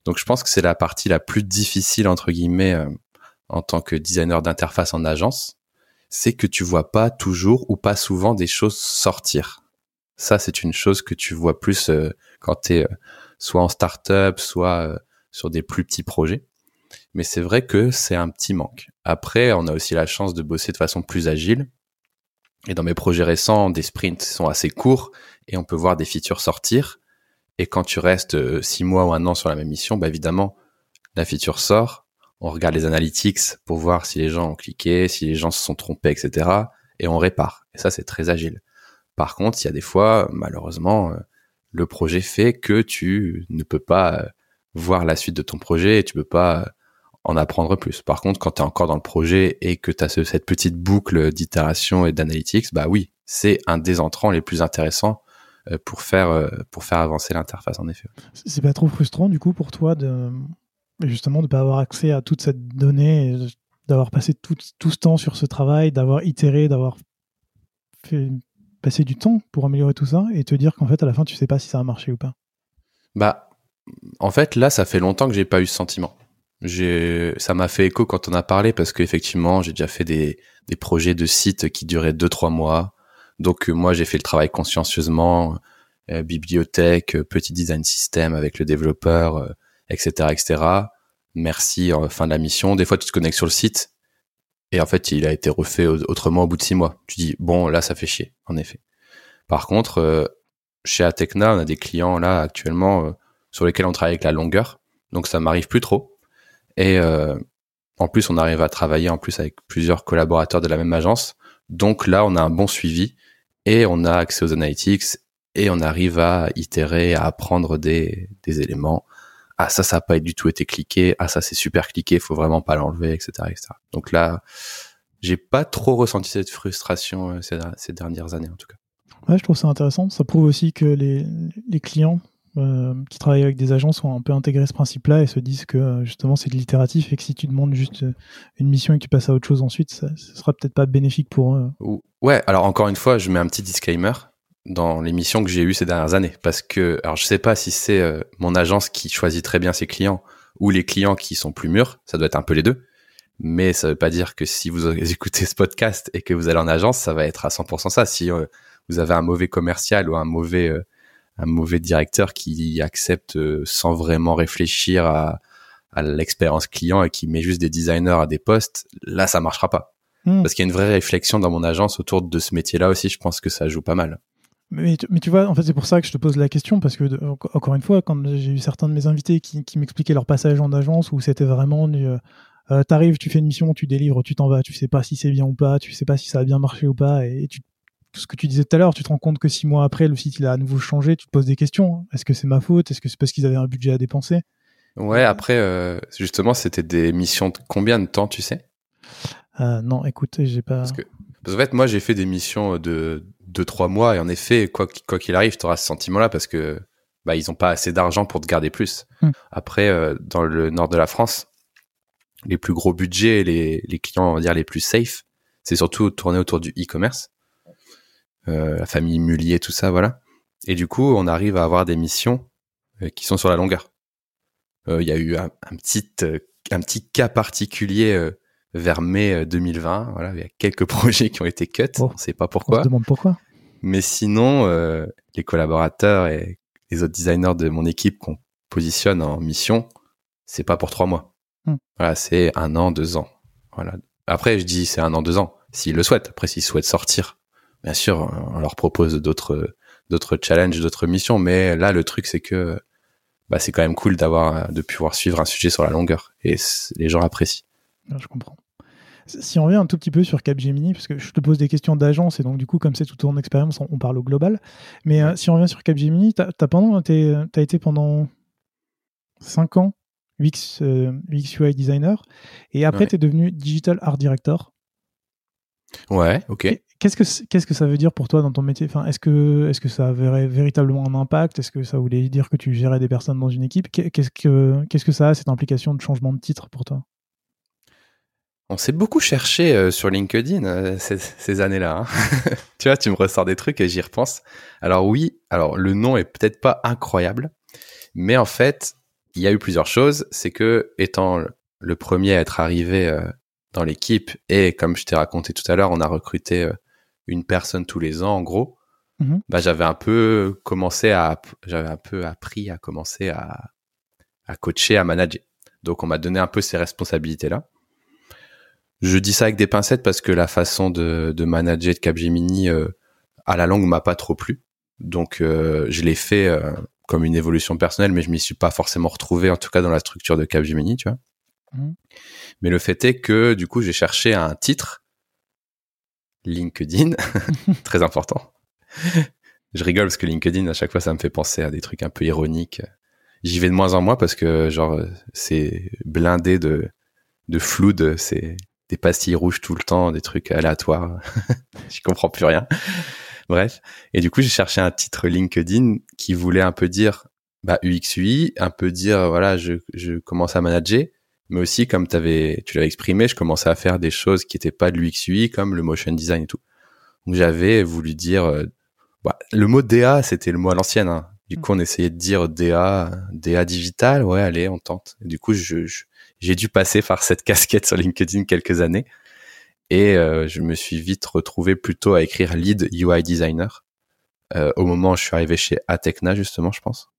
Donc je pense que c'est la partie la plus difficile entre guillemets euh, en tant que designer d'interface en agence, c'est que tu vois pas toujours ou pas souvent des choses sortir. Ça c'est une chose que tu vois plus quand tu es soit en start-up, soit sur des plus petits projets. Mais c'est vrai que c'est un petit manque. Après, on a aussi la chance de bosser de façon plus agile. Et dans mes projets récents, des sprints sont assez courts et on peut voir des features sortir. Et quand tu restes euh, six mois ou un an sur la même mission, bah évidemment, la feature sort. On regarde les analytics pour voir si les gens ont cliqué, si les gens se sont trompés, etc. Et on répare. Et ça, c'est très agile. Par contre, il y a des fois, malheureusement, euh, le projet fait que tu ne peux pas euh, voir la suite de ton projet et tu peux pas en apprendre plus. Par contre, quand tu es encore dans le projet et que tu as cette petite boucle d'itération et d'analytics, bah oui, c'est un des entrants les plus intéressants euh, pour faire, euh, pour faire avancer l'interface, en effet. C'est pas trop frustrant, du coup, pour toi, de, justement, de pas avoir accès à toute cette donnée, d'avoir passé tout, tout, ce temps sur ce travail, d'avoir itéré, d'avoir fait passer du temps pour améliorer tout ça et te dire qu'en fait, à la fin, tu sais pas si ça a marché ou pas? Bah, en fait, là, ça fait longtemps que j'ai pas eu ce sentiment. Ça m'a fait écho quand on a parlé parce qu'effectivement, j'ai déjà fait des, des projets de sites qui duraient deux, trois mois. Donc, euh, moi, j'ai fait le travail consciencieusement, euh, bibliothèque, euh, petit design système avec le développeur, etc., etc. Merci, fin de la mission. Des fois, tu te connectes sur le site et en fait, il a été refait autrement au bout de six mois. Tu dis, bon, là, ça fait chier, en effet. Par contre, chez Atecna, on a des clients là actuellement sur lesquels on travaille avec la longueur. Donc, ça m'arrive plus trop. Et euh, en plus, on arrive à travailler en plus avec plusieurs collaborateurs de la même agence. Donc là, on a un bon suivi et on a accès aux analytics et on arrive à itérer, à apprendre des, des éléments. Ah ça, ça n'a pas du tout été cliqué. Ah ça, c'est super cliqué, faut vraiment pas l'enlever, etc., etc. Donc là, j'ai pas trop ressenti cette frustration euh, ces, ces, dernières années en tout cas. Ouais, je trouve ça intéressant. Ça prouve aussi que les, les clients euh, qui travaillent avec des agences ont un peu intégré ce principe-là et se disent que euh, justement c'est de l'itératif et que si tu demandes juste euh, une mission et que tu passes à autre chose ensuite, ça, ce sera peut-être pas bénéfique pour eux. Ouais, alors encore une fois, je mets un petit disclaimer dans les missions que j'ai eues ces dernières années parce que alors je sais pas si c'est mon agence qui choisit très bien ses clients ou les clients qui sont plus mûrs, ça doit être un peu les deux. Mais ça veut pas dire que si vous écoutez ce podcast et que vous allez en agence, ça va être à 100% ça. Si vous avez un mauvais commercial ou un mauvais un mauvais directeur qui accepte euh, sans vraiment réfléchir à, à l'expérience client et qui met juste des designers à des postes, là ça marchera pas. Hmm. Parce qu'il y a une vraie réflexion dans mon agence autour de ce métier-là aussi, je pense que ça joue pas mal. Mais, mais tu vois, en fait, c'est pour ça que je te pose la question, parce que, encore une fois, quand j'ai eu certains de mes invités qui, qui m'expliquaient leur passage en agence, où c'était vraiment du, euh, euh, t'arrives, tu fais une mission, tu délivres, tu t'en vas, tu sais pas si c'est bien ou pas, tu sais pas si ça a bien marché ou pas, et tu ce que tu disais tout à l'heure, tu te rends compte que six mois après, le site il a à nouveau changé, tu te poses des questions. Est-ce que c'est ma faute? Est-ce que c'est parce qu'ils avaient un budget à dépenser? Ouais, après, euh, justement, c'était des missions de combien de temps, tu sais? Euh, Non, écoute, j'ai pas. Parce que, parce qu'en fait, moi, j'ai fait des missions de 2-3 mois, et en effet, quoi qu'il arrive, tu auras ce sentiment-là parce que bah, ils n'ont pas assez d'argent pour te garder plus. Hmm. Après, euh, dans le nord de la France, les plus gros budgets, les, les clients, on va dire, les plus safe, c'est surtout tourné autour du e-commerce. Euh, la famille Mullier, tout ça, voilà. Et du coup, on arrive à avoir des missions euh, qui sont sur la longueur. Euh, il y a eu un, petit un petit cas particulier vers mai 2020. Voilà, il y a quelques projets qui ont été cut. Oh. On sait pas pourquoi. On se demande pourquoi. Mais sinon, les collaborateurs et les autres designers de mon équipe qu'on positionne en mission, c'est pas pour trois mois. Hmm. Voilà, c'est un an, deux ans. Voilà. Après, je dis c'est un an, deux ans, s'ils le souhaitent. Après, s'ils souhaitent sortir bien sûr, on leur propose d'autres d'autres challenges, d'autres missions, mais là le truc c'est que bah, c'est quand même cool d'avoir de pouvoir suivre un sujet sur la longueur et les gens apprécient. je comprends. Si on revient un tout petit peu sur Capgemini, parce que je te pose des questions d'agence et donc du coup comme c'est toute ton expérience, on, parle au global. Mais euh, si on revient sur Capgemini, tu as, été pendant 5 ans UX, euh, UI designer et après tu es devenu digital art director. Ouais, ok. Qu'est-ce que qu'est-ce que ça veut dire pour toi dans ton métier? Enfin, Est-ce que est-ce que ça avait véritablement un impact? Est-ce que ça voulait dire que tu gérais des personnes dans une équipe? Qu'est-ce que qu'est-ce que ça a cette implication de changement de titre pour toi? On s'est beaucoup cherché euh, sur LinkedIn euh, ces, années-là. Hein. tu vois, tu me ressors des trucs et j'y repense. Alors oui, alors le nom est peut-être pas incroyable, mais en fait, il y a eu plusieurs choses. C'est que étant le premier à être arrivé euh, dans l'équipe et comme je t'ai raconté tout à l'heure, on a recruté une personne tous les ans, en gros, mhm. bah, j'avais un peu commencé à, j'avais un peu appris à commencer à, à coacher, à manager. Donc, on m'a donné un peu ces responsabilités-là. Je dis ça avec des pincettes parce que la façon de, de manager de Capgemini euh, à la longue m'a pas trop plu. Donc, euh, je l'ai fait euh, comme une évolution personnelle, mais je m'y suis pas forcément retrouvé, en tout cas dans la structure de Capgemini, tu vois. Mhm. Mais le fait est que, du coup, j'ai cherché un titre LinkedIn, très important. Je rigole parce que LinkedIn, à chaque fois, ça me fait penser à des trucs un peu ironiques. J'y vais de moins en moins parce que, genre, c'est blindé de, de c'est des pastilles rouges tout le temps, des trucs aléatoires. J'y comprends plus rien. Bref. Et du coup, j'ai cherché un titre LinkedIn qui voulait un peu dire, bah, un peu dire, voilà, je, je commence à manager, mais aussi comme avais, tu l'avais exprimé, je commençais à faire des choses qui n'étaient pas de l'UX UI, comme le motion design et tout. Donc j'avais voulu dire, euh, bah, le mot DA, c'était le mot à l'ancienne. Hein. Du mm. coup, on essayait de dire DA, DA digital. Ouais, allez, on tente. du coup, je, j'ai dû passer par cette casquette sur LinkedIn quelques années. Et euh, je me suis vite retrouvé plutôt à écrire lead UI designer. Euh, au moment où je suis arrivé chez Atecna, justement, je pense.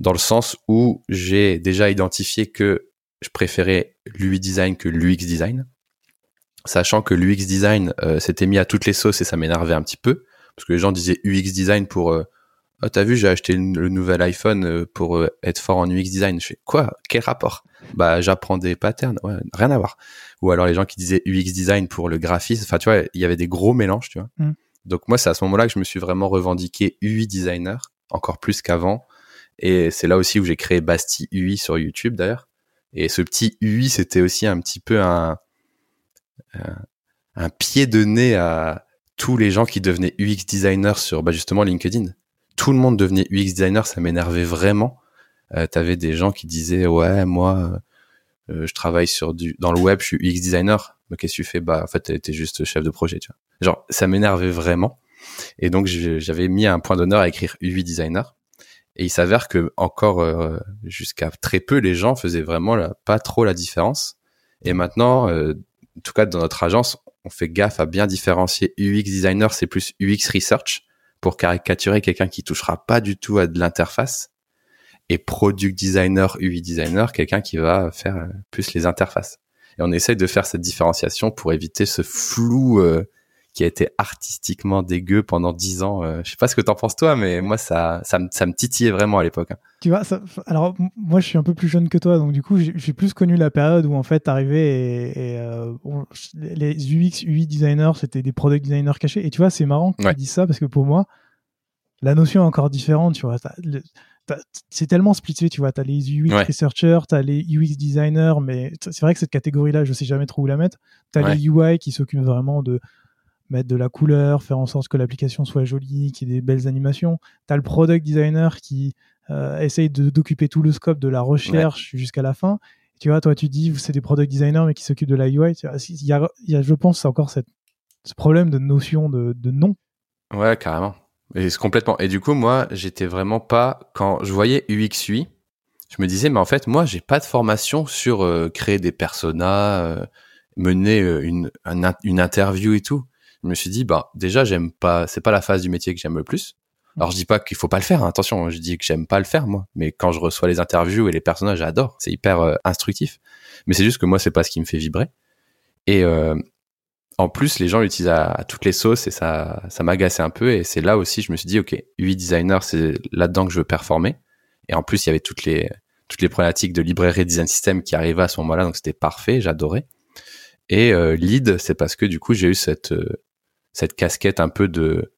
Dans le sens où j'ai déjà identifié que je préférais l'UI design que l'UX design. Sachant que l'UX design euh, s'était mis à toutes les sauces et ça m'énervait un petit peu. Parce que les gens disaient UX design pour... Euh, oh, t'as vu, j'ai acheté le nouvel iPhone euh, pour euh, être fort en UX design. Je fais quoi? Quel rapport? Bah, j'apprends des patterns. Ouais, rien à voir. Ou alors les gens qui disaient UX design pour le graphisme. Enfin, tu vois, il y avait des gros mélanges, tu vois. Mm. Donc moi, c'est à ce moment-là que je me suis vraiment revendiqué UI designer, encore plus qu'avant. Et c'est là aussi où j'ai créé Basti UI sur YouTube d'ailleurs. Et ce petit UI, c'était aussi un petit peu un, un, pied de nez à tous les gens qui devenaient UX designers sur bah, justement LinkedIn. Tout le monde devenait UX designer, ça m'énervait vraiment. Euh, T'avais des gens qui disaient ouais moi euh, je travaille sur du dans le web, je suis UX designer. Mais qu'est-ce que tu fais? Bah en fait t'es juste chef de projet, tu vois. Genre ça m'énervait vraiment. Et donc j'avais mis un point d'honneur à écrire UI designer. Et il s'avère que encore euh, jusqu'à très peu, les gens faisaient vraiment pas trop la différence. Et maintenant, euh, en tout cas dans notre agence, on fait gaffe à bien différencier UX designer, c'est plus UX research pour caricaturer quelqu'un qui touchera pas du tout à de l'interface. Et product designer, UI designer, quelqu'un qui va faire euh, plus les interfaces. Et on essaye de faire cette différenciation pour éviter ce flou qui a été artistiquement dégueu pendant dix ans. Euh, je sais pas ce que t'en penses toi, mais moi ça, ça, me, ça me titillait vraiment à l'époque. Hein. Tu vois, ça, alors moi je suis un peu plus jeune que toi, donc du coup j'ai plus connu la période où en fait t'arrivais et, et euh, les UX, UI designers c'était des product designers cachés. Et tu vois, c'est marrant que tu dises ça parce que pour moi la notion est encore différente. Tu vois, c'est tellement splitté, tu vois. Tu as les UX researchers, tu as les UX designers, mais c'est vrai que cette catégorie-là, je sais jamais trop où la mettre. Tu as les UI qui s'occupent vraiment de mettre de la couleur, faire en sorte que l'application soit jolie, qu'il y ait des belles animations. Tu as le product designer qui euh, essaye d'occuper tout le scope de la recherche jusqu'à la fin. Tu vois, toi, tu dis, c'est des product designers, mais qui s'occupent de la UI. Il y a, je pense, encore cette, ce problème de notion de, de nom. Ouais, carrément. Et complètement. Et du coup, moi, j'étais vraiment pas, quand je voyais UX UI, je me disais, mais en fait, moi, j'ai pas de formation sur euh, créer des personas, euh, mener euh, une, une interview et tout je me suis dit bah déjà j'aime pas c'est pas la phase du métier que j'aime le plus. Alors je dis pas qu'il faut pas le faire hein, attention je dis que j'aime pas le faire moi. Mais quand je reçois les interviews et les personnages j'adore c'est hyper euh, instructif. Mais c'est juste que moi c'est pas ce qui me fait vibrer. Et euh, en plus les gens l'utilisent à, toutes les sauces et ça ça m'agaçait un peu et c'est là aussi je me suis dit ok UI designer c'est là-dedans que je veux performer. Et en plus il y avait toutes les toutes les problématiques de librairie design system qui arrivaient à ce moment-là donc c'était parfait j'adorais. Et euh, lead c'est parce que du coup j'ai eu cette cette casquette un peu de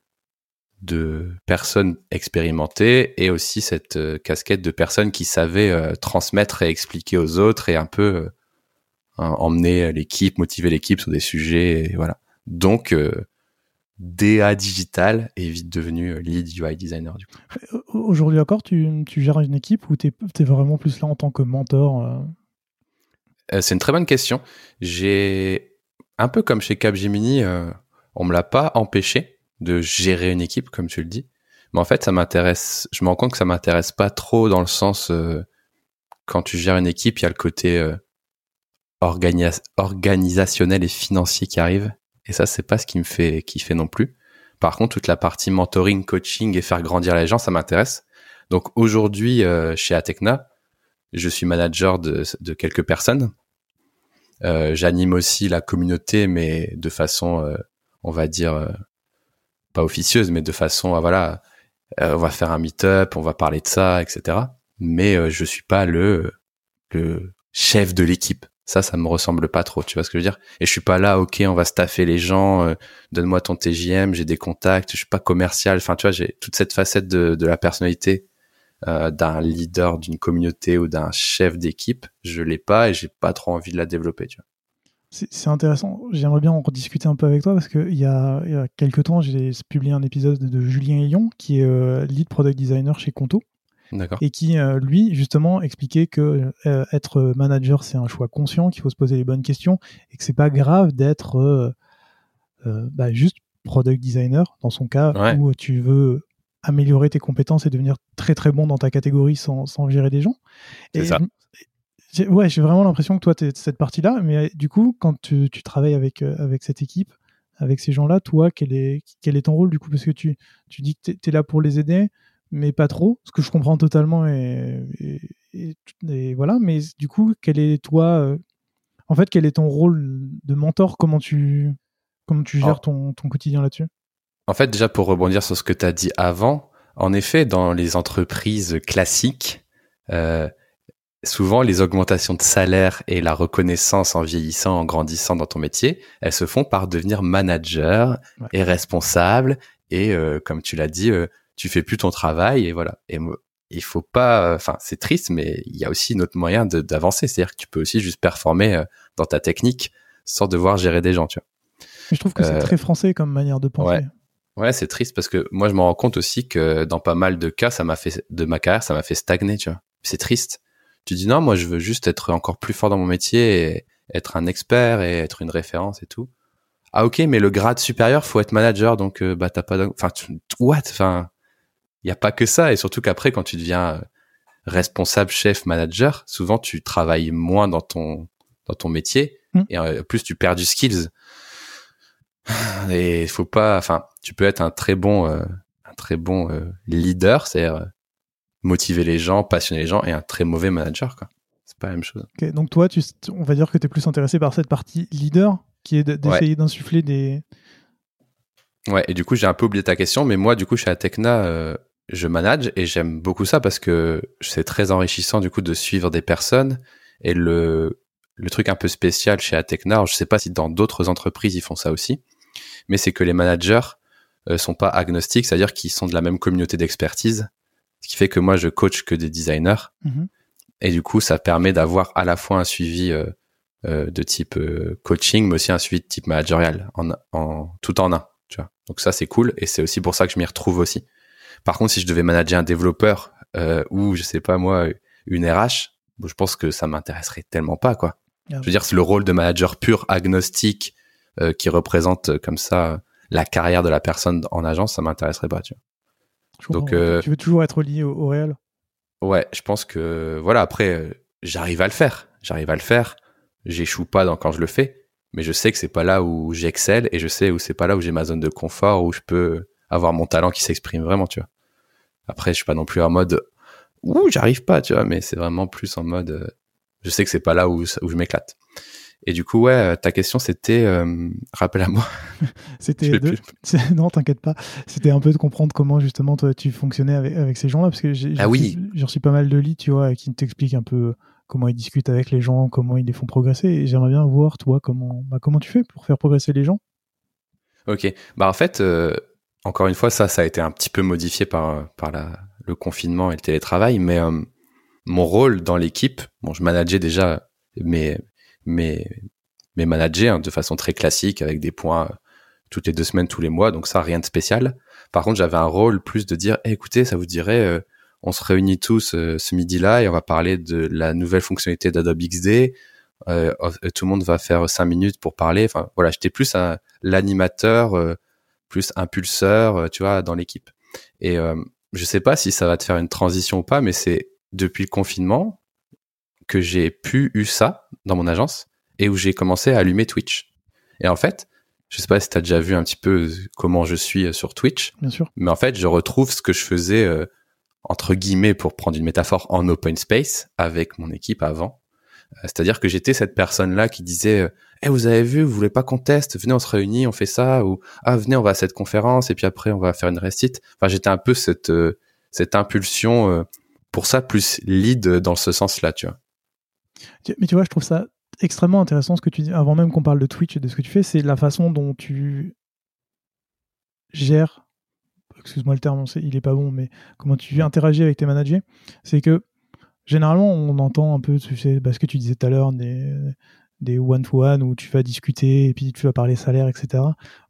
de personnes expérimentées et aussi cette euh, casquette de personnes qui savaient euh, transmettre et expliquer aux autres et un peu euh, emmener l'équipe, motiver l'équipe sur des sujets et voilà. Donc DA digital est vite devenu lead UI designer du coup. Aujourd'hui encore, tu, tu, gères une équipe ou tu es, vraiment plus là en tant que mentor C'est une très bonne question. J'ai un peu comme chez Capgemini, on me l'a pas empêché de gérer une équipe, comme tu le dis. Mais en fait, ça m'intéresse. Je me rends compte que ça m'intéresse pas trop dans le sens euh, quand tu gères une équipe, il y a le côté euh, organisationnel et financier qui arrive. Et ça, c'est pas ce qui me fait kiffer non plus. Par contre, toute la partie mentoring, coaching et faire grandir les gens, ça m'intéresse. Donc aujourd'hui, euh, chez Atecna, je suis manager de, de quelques personnes. J'anime aussi la communauté, mais de façon on va dire, euh, pas officieuse, mais de façon à, voilà, euh, on va faire un meet-up, on va parler de ça, etc. Mais euh, je suis pas le, le chef de l'équipe. Ça, ça me ressemble pas trop, tu vois ce que je veux dire? Et je suis pas là, ok, on va staffer les gens, donne-moi ton TJM, j'ai des contacts, je suis pas commercial. Enfin, tu vois, j'ai toute cette facette de, de la personnalité d'un leader d'une communauté ou d'un chef d'équipe, je l'ai pas et j'ai pas trop envie de la développer, tu vois. C'est intéressant. J'aimerais bien en rediscuter un peu avec toi parce qu'il y a, y a quelques temps, j'ai publié un épisode de Julien Ayon, qui est euh, lead product designer chez Conto. Et qui, euh, lui, justement, expliquait que euh, être manager, c'est un choix conscient, qu'il faut se poser les bonnes questions et que c'est pas grave d'être bah, juste product designer, dans son cas, où tu veux améliorer tes compétences et devenir très très bon dans ta catégorie sans, sans gérer des gens. C'est ça. Ouais, j'ai vraiment l'impression que toi, tu es cette partie-là. Mais du coup, quand tu, tu travailles avec, avec cette équipe, avec ces gens-là, toi, quel est, quel est ton rôle du coup? Parce que tu, tu dis que tu es là pour les aider, mais pas trop, ce que je comprends totalement. Et, et, voilà, mais du coup, quel est toi En fait, quel est ton rôle de mentor? Comment tu, comment tu gères ton, ton quotidien là-dessus? En fait, déjà pour rebondir sur ce que tu as dit avant, en effet, dans les entreprises classiques, euh, souvent les augmentations de salaire et la reconnaissance en vieillissant, en grandissant dans ton métier, elles se font par devenir manager et responsable. Et euh, comme tu l'as dit, euh, tu fais plus ton travail et voilà. Et il faut pas, enfin c'est triste, mais il y a aussi une autre moyen d'avancer, c'est-à-dire que tu peux aussi juste performer euh, dans ta technique sans devoir gérer des gens, tu vois. je trouve que c'est très français comme manière de penser. Ouais. Ouais, c'est triste parce que moi je me rends compte aussi que dans pas mal de cas, ça m'a fait de ma carrière, ça m'a fait stagner, tu vois. C'est triste tu dis non, moi je veux juste être encore plus fort dans mon métier et être un expert et être une référence et tout. Ah ok, mais le grade supérieur, faut être manager, donc euh, bah t'as pas, enfin what, enfin il y a pas que ça et surtout qu'après quand tu deviens euh, responsable, chef, manager, souvent tu travailles moins dans ton dans ton métier hmm. et en plus tu perds du skills. Et faut pas, enfin tu peux être un très bon euh, un très bon leader, c'est-à-dire motiver les gens, passionner les gens et un très mauvais manager. Quoi. C'est pas la même chose. donc toi, tu, on va dire que tu es plus intéressé par cette partie leader qui est d'essayer d'insuffler des. Ouais, et du coup, j'ai un peu oublié ta question, mais moi, du coup, chez Atecna, euh, je manage et j'aime beaucoup ça parce que c'est très enrichissant, du coup, de suivre des personnes. Et le, le truc un peu spécial chez Atecna, je sais pas si dans d'autres entreprises ils font ça aussi, mais c'est que les managers euh, sont pas agnostiques, c'est-à-dire qu'ils sont de la même communauté d'expertise ce qui fait que moi, je coach que des designers. Mhm. Et du coup, ça permet d'avoir à la fois un suivi euh, euh, de type euh, coaching, mais aussi un suivi de type managérial, en, en, tout en un. Tu vois. Donc ça, c'est cool. Et c'est aussi pour ça que je m'y retrouve aussi. Par contre, si je devais manager un développeur ou, je sais pas moi, une RH, je pense que ça m'intéresserait tellement pas, quoi. Ah je veux dire, c'est le rôle de manager pur, agnostique, qui représente comme ça la carrière de la personne en agence, ça m'intéresserait pas, tu vois. Donc, euh, tu veux toujours être lié au, réel Ouais, je pense que voilà. Après, euh, j'arrive à le faire. J'arrive à le faire. J'échoue pas dans quand je le fais, mais je sais que c'est pas là où j'excelle et je sais où c'est pas là où j'ai ma zone de confort où je peux avoir mon talent qui s'exprime vraiment, tu vois. Après, je suis pas non plus en mode ouh, j'arrive pas, tu vois, mais c'est vraiment plus en mode euh, je sais que c'est pas là où, où je m'éclate. Et du coup, ouais, euh, ta question c'était, euh, rappelle à moi. c'était de... non, t'inquiète pas. C'était un peu de comprendre comment justement toi tu fonctionnais avec, avec ces gens-là, parce que j'ai ah oui. reçu pas mal de lits, tu vois, qui t'expliquent un peu comment ils discutent avec les gens, comment ils les font progresser. Et j'aimerais bien voir toi comment, bah, comment tu fais pour faire progresser les gens. Ok, bah en fait, euh, encore une fois, ça, ça a été un petit peu modifié par par la, le confinement et le télétravail, mais mon rôle dans l'équipe, bon, je manageais déjà mes mais mais manager hein, de façon très classique avec des points euh, toutes les deux semaines, tous les mois, donc ça rien de spécial. Par contre, j'avais un rôle plus de dire, eh, écoutez, ça vous dirait, euh, on se réunit tous euh, ce midi-là et on va parler de la nouvelle fonctionnalité d'Adobe XD. tout le monde va faire cinq minutes pour parler. Enfin, voilà, j'étais plus l'animateur, plus impulseur, tu vois, dans l'équipe. Et je sais pas si ça va te faire une transition ou pas, mais c'est depuis le confinement, que j'ai pu eu ça dans mon agence et où j'ai commencé à allumer Twitch. Et en fait, je sais pas si tu as déjà vu un petit peu comment je suis euh, sur Twitch. Bien sûr. Mais en fait, je retrouve ce que je faisais, euh, entre guillemets, pour prendre une métaphore, en open space avec mon équipe avant. Euh, c'est-à-dire que j'étais cette personne-là qui disait, eh, vous avez vu, vous voulez pas qu'on teste, venez, on se réunit, on fait ça, ou, ah, venez, on va à cette conférence, et puis après, on va faire une restite. Enfin, j'étais un peu cette, cette impulsion, pour ça, plus lead dans ce sens-là, tu vois. Mais tu vois, je trouve ça extrêmement intéressant ce que tu dis, avant même qu'on parle de Twitch et de ce que tu fais, c'est la façon dont tu gères, excuse-moi le terme, il est pas bon, mais comment tu interagis avec tes managers. C'est que généralement, on entend un peu tu sais, bah, ce que tu disais tout à l'heure, des, des one-to-one où tu vas discuter et puis tu vas parler salaire, etc.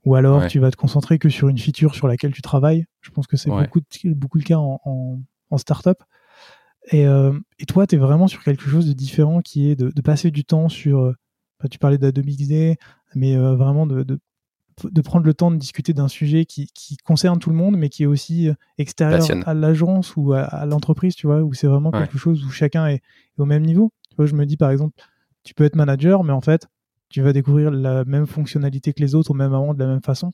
Ou alors tu vas te concentrer que sur une feature sur laquelle tu travailles. Je pense que c'est beaucoup, beaucoup le cas en, en, en startup. Et, euh, et toi, tu es vraiment sur quelque chose de différent qui est de, passer du temps sur. Euh, tu parlais d'Adobe XD, mais euh, vraiment de, de prendre le temps de discuter d'un sujet qui, concerne tout le monde, mais qui est aussi extérieur à l'agence ou à, l'entreprise, tu vois, où c'est vraiment quelque chose où chacun est, au même niveau. Tu vois, je me dis par exemple, tu peux être manager, mais en fait, tu vas découvrir la même fonctionnalité que les autres au même moment de la même façon.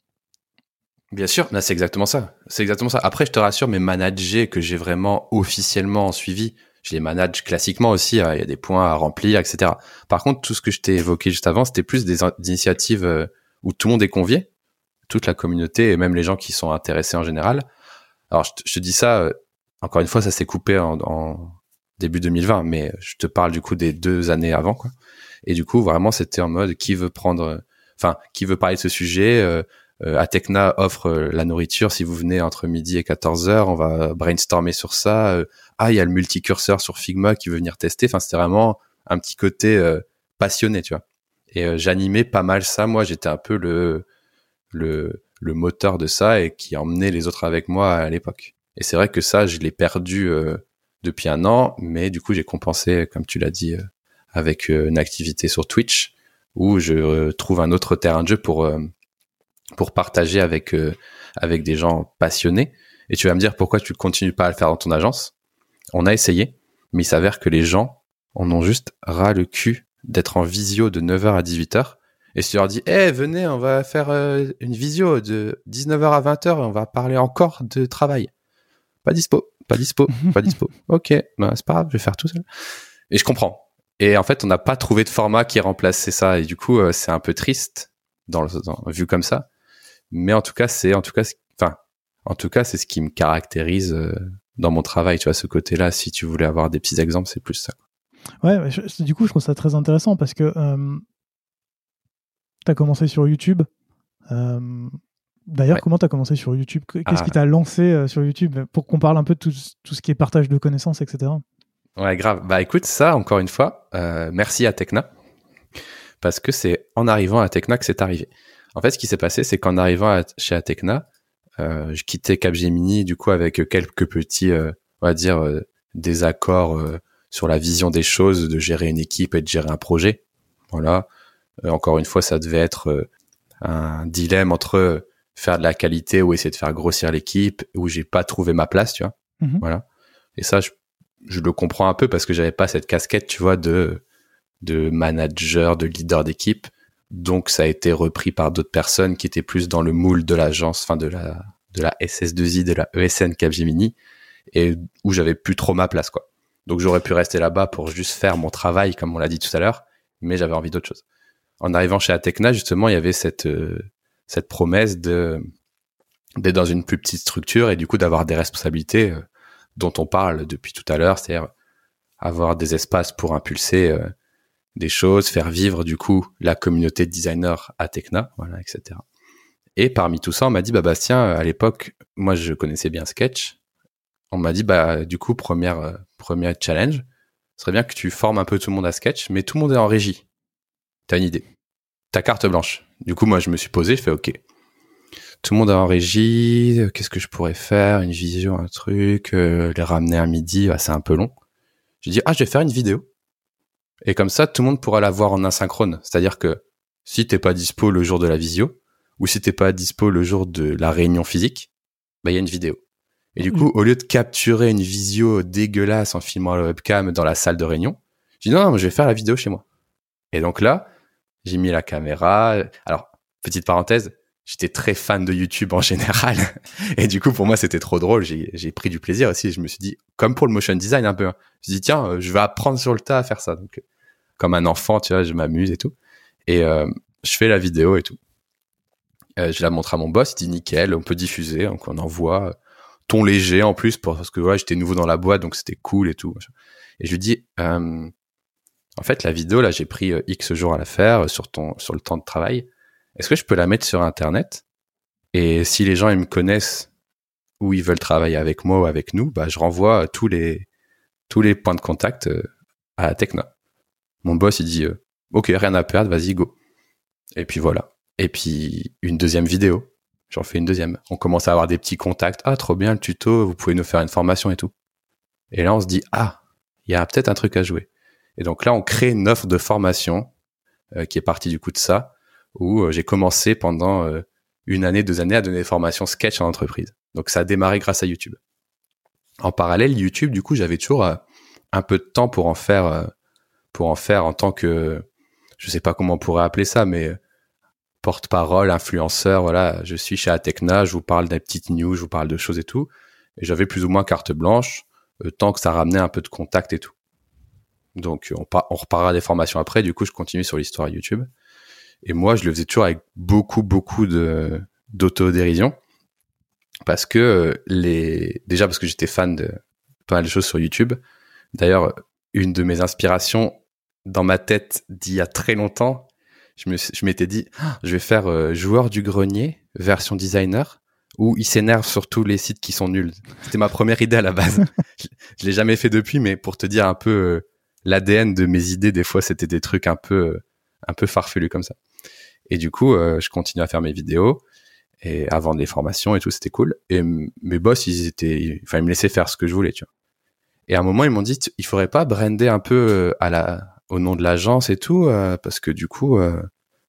Bien sûr, c'est exactement ça. C'est exactement ça. Après, je te rassure, mes managers que j'ai vraiment officiellement suivi, je les manage classiquement aussi. Hein. Il y a des points à remplir, etc. Par contre, tout ce que je t'ai évoqué juste avant, c'était plus des, initiatives euh, où tout le monde est convié, toute la communauté et même les gens qui sont intéressés en général. Alors, je te, dis ça, euh, encore une fois, ça s'est coupé en, en, début 2020, mais je te parle du coup des deux années avant, quoi. Et du coup, vraiment, c'était en mode qui veut prendre, enfin, qui veut parler de ce sujet. Euh, Atecna offre euh, la nourriture. Si vous venez entre midi et 14 heures, on va brainstormer sur ça. Euh, ah, il y a le multicurseur sur Figma qui veut venir tester. Enfin, c'était vraiment un petit côté passionné, tu vois. Et j'animais pas mal ça. Moi, j'étais un peu le, le, le moteur de ça et qui emmenait les autres avec moi à l'époque. Et c'est vrai que ça, je l'ai perdu depuis un an, mais du coup, j'ai compensé, comme tu l'as dit, avec une activité sur Twitch où je trouve un autre terrain de jeu pour pour partager avec euh, avec des gens passionnés. Et tu vas me dire pourquoi tu continues pas à le faire dans ton agence. On a essayé, mais il s'avère que les gens en ont juste ras le cul d'être en visio de 9h à 18h. Et si tu leur dis, eh, venez, on va faire euh, une visio de 19h à 20h et on va parler encore de travail. Pas dispo, pas dispo, pas dispo. Ok, ben, c'est pas grave, je vais faire tout seul. Et je comprends. Et en fait, on n'a pas trouvé de format qui remplaçait ça. Et du coup, euh, c'est un peu triste dans le, vu comme ça. Mais en tout cas, c'est en tout cas, enfin, en tout cas, c'est ce qui me caractérise euh, dans mon travail. Tu vois, ce côté-là. Si tu voulais avoir des petits exemples, c'est plus ça. Ouais, du coup, je trouve ça très intéressant parce que euh, tu as commencé sur YouTube. Euh, D'ailleurs, comment tu as commencé sur YouTube? Qu'est-ce qui ah. t'a lancé euh, sur YouTube pour qu'on parle un peu de tout, tout, ce qui est partage de connaissances, etc. Ouais, grave. Bah écoute, ça, encore une fois, merci à Tecna. Parce que c'est en arrivant à Tecna que c'est arrivé. En fait, ce qui s'est passé, c'est qu'en arrivant chez Atecna, euh, je quittais Capgemini du coup avec quelques petits, euh, on va dire, euh, désaccords sur la vision des choses, de gérer une équipe et de gérer un projet. Voilà. encore une fois, ça devait être un dilemme entre faire de la qualité ou essayer de faire grossir l'équipe, où j'ai pas trouvé ma place, tu vois. Mhm. Voilà. Et ça, je, je, le comprends un peu parce que j'avais pas cette casquette, tu vois, de de manager, de leader d'équipe. Donc ça a été repris par d'autres personnes qui étaient plus dans le moule de l'agence, enfin de la de la SS2I, de la ESN Capgemini, et où j'avais plus trop ma place quoi. Donc j'aurais pu rester là-bas pour juste faire mon travail comme on l'a dit tout à l'heure, mais j'avais envie d'autre chose. En arrivant chez Atecna, justement, il y avait cette euh, cette promesse de d'être dans une plus petite structure et du coup d'avoir des responsabilités euh, dont on parle depuis tout à l'heure, c'est-à-dire avoir des espaces pour impulser euh, des choses, faire vivre du coup la communauté de designers à Tecna, voilà, etc. Et parmi tout ça, on m'a dit, bah Bastien, à l'époque, moi je connaissais bien Sketch. On m'a dit, bah du coup, première, euh, premier challenge, ce serait bien que tu formes un peu tout le monde à Sketch, mais tout le monde est en régie. T'as une idée. Ta carte blanche. Du coup, moi je me suis posé, je fais OK. Tout le monde est en régie, qu'est-ce que je pourrais faire? Une vision, un truc, euh, les ramener à midi, bah, c'est un peu long. J'ai dit, ah, je vais faire une vidéo et comme ça, tout le monde pourra la voir en asynchrone. C'est-à-dire que si t'es pas dispo le jour de la visio, ou si t'es pas dispo le jour de la réunion physique, bah il y a une vidéo. Et du coup, au lieu de capturer une visio dégueulasse en filmant la webcam dans la salle de réunion, j'ai dit non, non, je vais faire la vidéo chez moi. Et donc là, j'ai mis la caméra. Alors, petite parenthèse, j'étais très fan de YouTube en général. Et du coup, pour moi, c'était trop drôle. J'ai pris du plaisir aussi. Je me suis dit, comme pour le motion design un peu, hein. je me suis dit, tiens, euh, je vais apprendre sur le tas à faire ça. Donc, euh, comme un enfant, tu vois, je m'amuse et tout. Et euh, je fais la vidéo et tout. je la montre à mon boss, il dit nickel, on peut diffuser, donc on envoie ton léger en plus parce que voilà, j'étais nouveau dans la boîte, donc c'était cool et tout. Et je lui dis, en fait, la vidéo là, j'ai pris X jours à la faire sur ton sur le temps de travail est-ce que je peux la mettre sur Internet? Et si les gens ils me connaissent ou ils veulent travailler avec moi ou avec nous, bah, je renvoie tous les, tous les points de contact euh, à Techna. Mon boss, il dit, euh, OK, rien à perdre, vas-y, go. Et puis voilà. Et puis, une deuxième vidéo. J'en fais une deuxième. On commence à avoir des petits contacts. Ah, trop bien le tuto, vous pouvez nous faire une formation et tout. Et là, on se dit, ah, il y a peut-être un truc à jouer. Et donc là, on crée une offre de formation euh, qui est partie du coup de ça où euh, j'ai commencé pendant euh, une année, deux années à donner des formations sketch en entreprise. Donc ça a démarré grâce à YouTube. En parallèle, YouTube, du coup, j'avais toujours euh, un peu de temps pour en faire, pour en faire en tant que, je sais pas comment on pourrait appeler ça, mais porte-parole, influenceur. Voilà, je suis chez Atecna, je vous parle des petites news, je vous parle de choses et tout. Et j'avais plus ou moins carte blanche, tant que ça ramenait un peu de contact et tout. Donc on, on reparlera des formations après. Du coup, je continue sur l'histoire YouTube. Et moi, je le faisais toujours avec beaucoup, beaucoup de d'autodérision parce que euh, les déjà parce que j'étais fan de pas mal de choses sur YouTube. D'ailleurs, une de mes inspirations dans ma tête d'il y a très longtemps, je me je m'étais dit ah, je vais faire euh, joueur du grenier version designer où il s'énerve sur tous les sites qui sont nuls. C'était ma première idée à la base. je, je l'ai jamais fait depuis mais pour te dire un peu euh, l'ADN de mes idées des fois c'était des trucs un peu un peu farfelus comme ça. Et du coup, je continue à faire mes vidéos et avant des formations et tout, c'était cool. Et mes boss, ils étaient, enfin, ils me laissaient faire ce que je voulais, tu vois. Et à un moment, ils m'ont dit, il faudrait pas brander un peu euh, à la, au nom de l'agence et tout, euh, parce que du coup, euh,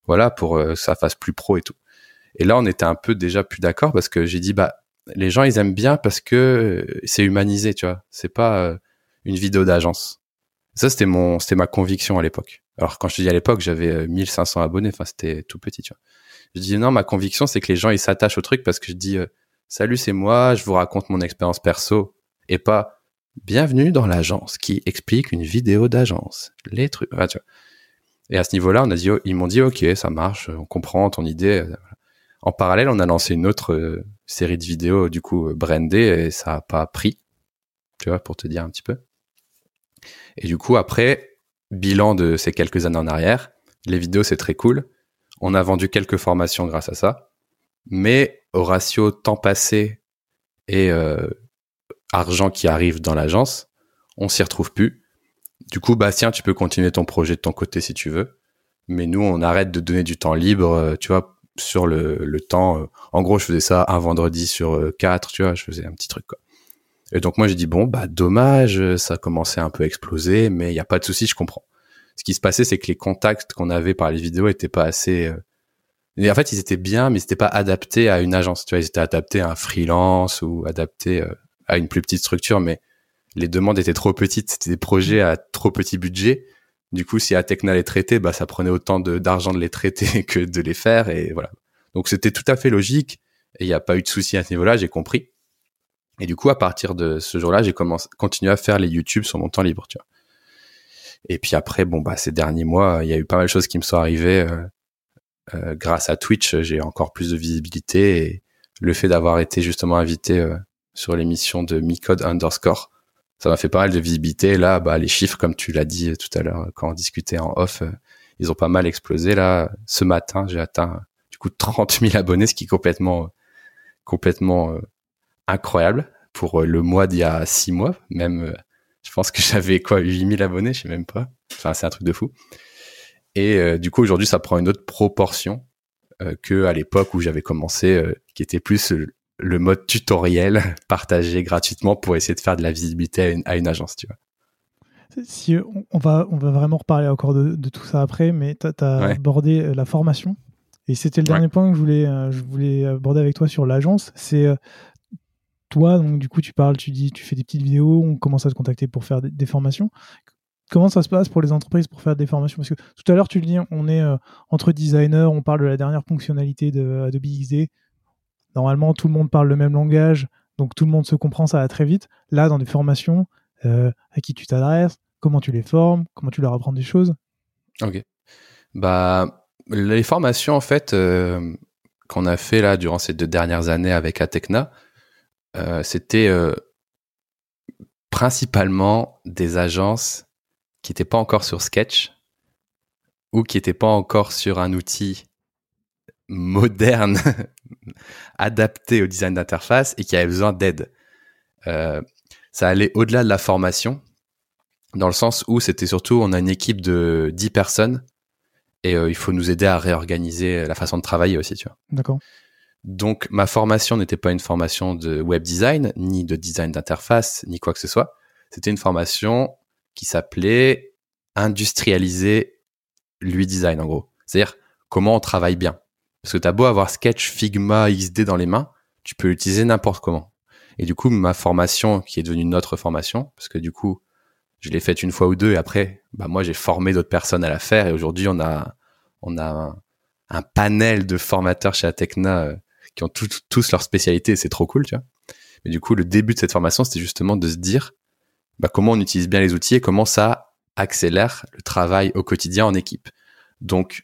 voilà, pour que ça fasse plus pro et tout. Et là, on était un peu déjà plus d'accord parce que j'ai dit, bah, les gens, ils aiment bien parce que c'est humanisé, tu vois. C'est pas une vidéo d'agence. Ça, c'était mon, c'était ma conviction à l'époque. Alors, quand je te dis à l'époque, j'avais 1500 abonnés, enfin, c'était tout petit, tu vois. Je dis non, ma conviction, c'est que les gens, ils s'attachent au truc parce que je dis, euh, salut, c'est moi, je vous raconte mon expérience perso et pas bienvenue dans l'agence qui explique une vidéo d'agence. Les trucs. Et à ce niveau-là, on a dit, ils m'ont dit, ok, ça marche, on comprend ton idée. En parallèle, on a lancé une autre euh, série de vidéos, du coup, brandées, et ça a pas pris, tu vois, pour te dire un petit peu. Et du coup, après, bilan de ces quelques années en arrière, les vidéos, c'est très cool. On a vendu quelques formations grâce à ça, mais au ratio temps passé et euh, argent qui arrive dans l'agence, on s'y retrouve plus. Du coup, Bastien, tu peux continuer ton projet de ton côté si tu veux, mais nous, on arrête de donner du temps libre, euh, tu vois, sur le, temps. Euh, en gros, je faisais ça un vendredi sur quatre, tu vois, je faisais un petit truc. Et donc moi, j'ai dit bon, bah dommage, ça commençait un peu à exploser, mais il y a pas de souci, je comprends ce qui se passait, c'est que les contacts qu'on avait par les vidéos étaient pas assez. Euh, et en fait, ils étaient bien, mais c'était pas adaptés à une agence. Tu vois, ils étaient adaptés à un freelance ou adaptés euh, à une plus petite structure, mais les demandes étaient trop petites. C'était des projets à trop petit budget. Du coup, si Atecna les traitait, bah, ça prenait autant d'argent de, les traiter que de les faire, et voilà. Donc, c'était tout à fait logique, et il n'y a pas eu de souci à ce niveau-là, j'ai compris. Et du coup, à partir de ce jour-là, j'ai commencé, continué à faire les YouTube sur mon temps libre, tu vois. Et puis après, bon bah ces derniers mois, il y a eu pas mal de choses qui me sont arrivées. Euh, euh, grâce à Twitch, j'ai encore plus de visibilité et le fait d'avoir été justement invité euh, sur l'émission de Micode underscore, ça m'a fait pas mal de visibilité. Là, bah les chiffres, comme tu l'as dit tout à l'heure quand on discutait en off, ils ont pas mal explosé. Là, ce matin, j'ai atteint du coup 30 000 abonnés, ce qui est complètement complètement incroyable pour le mois d'il y a six mois, même je pense que j'avais quoi 8000 abonnés, je sais même pas. Enfin, c'est un truc de fou. Et euh, du coup, aujourd'hui, ça prend une autre proportion euh, que à l'époque où j'avais commencé, euh, qui était plus le mode tutoriel partagé gratuitement pour essayer de faire de la visibilité à une, agence, tu vois. Si on va, on va vraiment reparler encore de, tout ça après, mais tu as, abordé la formation. Et c'était le dernier point que je voulais, je voulais aborder avec toi sur l'agence. C'est toi, donc du coup, tu parles, tu dis, tu fais des petites vidéos, on commence à te contacter pour faire des, formations. Comment ça se passe pour les entreprises pour faire des formations? Parce que tout à l'heure, tu le dis, on est euh, entre designers, on parle de la dernière fonctionnalité de Adobe XD. Normalement, tout le monde parle le même langage, donc tout le monde se comprend, ça va très vite. Là, dans des formations, euh, à qui tu t'adresses, comment tu les formes, comment tu leur apprends des choses Ok. Bah, les formations, en fait, euh, qu'on a fait là durant ces deux dernières années avec Atecna, euh, c'était euh, principalement des agences qui n'étaient pas encore sur Sketch ou qui n'étaient pas encore sur un outil moderne adapté au design d'interface et qui avaient besoin d'aide. Euh, ça allait au-delà de la formation, dans le sens où c'était surtout, on a une équipe de 10 personnes et il faut nous aider à réorganiser la façon de travailler aussi. D'accord. Donc ma formation n'était pas une formation de web design, ni de design d'interface, ni quoi que ce soit. C'était une formation qui s'appelait industrialiser l'UI design en gros. C'est-à-dire comment on travaille bien. Parce que t'as beau avoir Sketch, Figma, XD dans les mains, tu peux l'utiliser n'importe comment. Et du coup, ma formation, qui est devenue notre formation, parce que du coup, je l'ai faite une fois ou deux, et après, bah moi, j'ai formé d'autres personnes à la faire, et aujourd'hui, on a, on a un, panel de formateurs chez Atecna euh, qui ont tous leur spécialité, c'est trop cool, tu vois. Mais du coup, le début de cette formation, c'était justement de se dire, bah, comment on utilise bien les outils et comment ça accélère le travail au quotidien en équipe. Donc,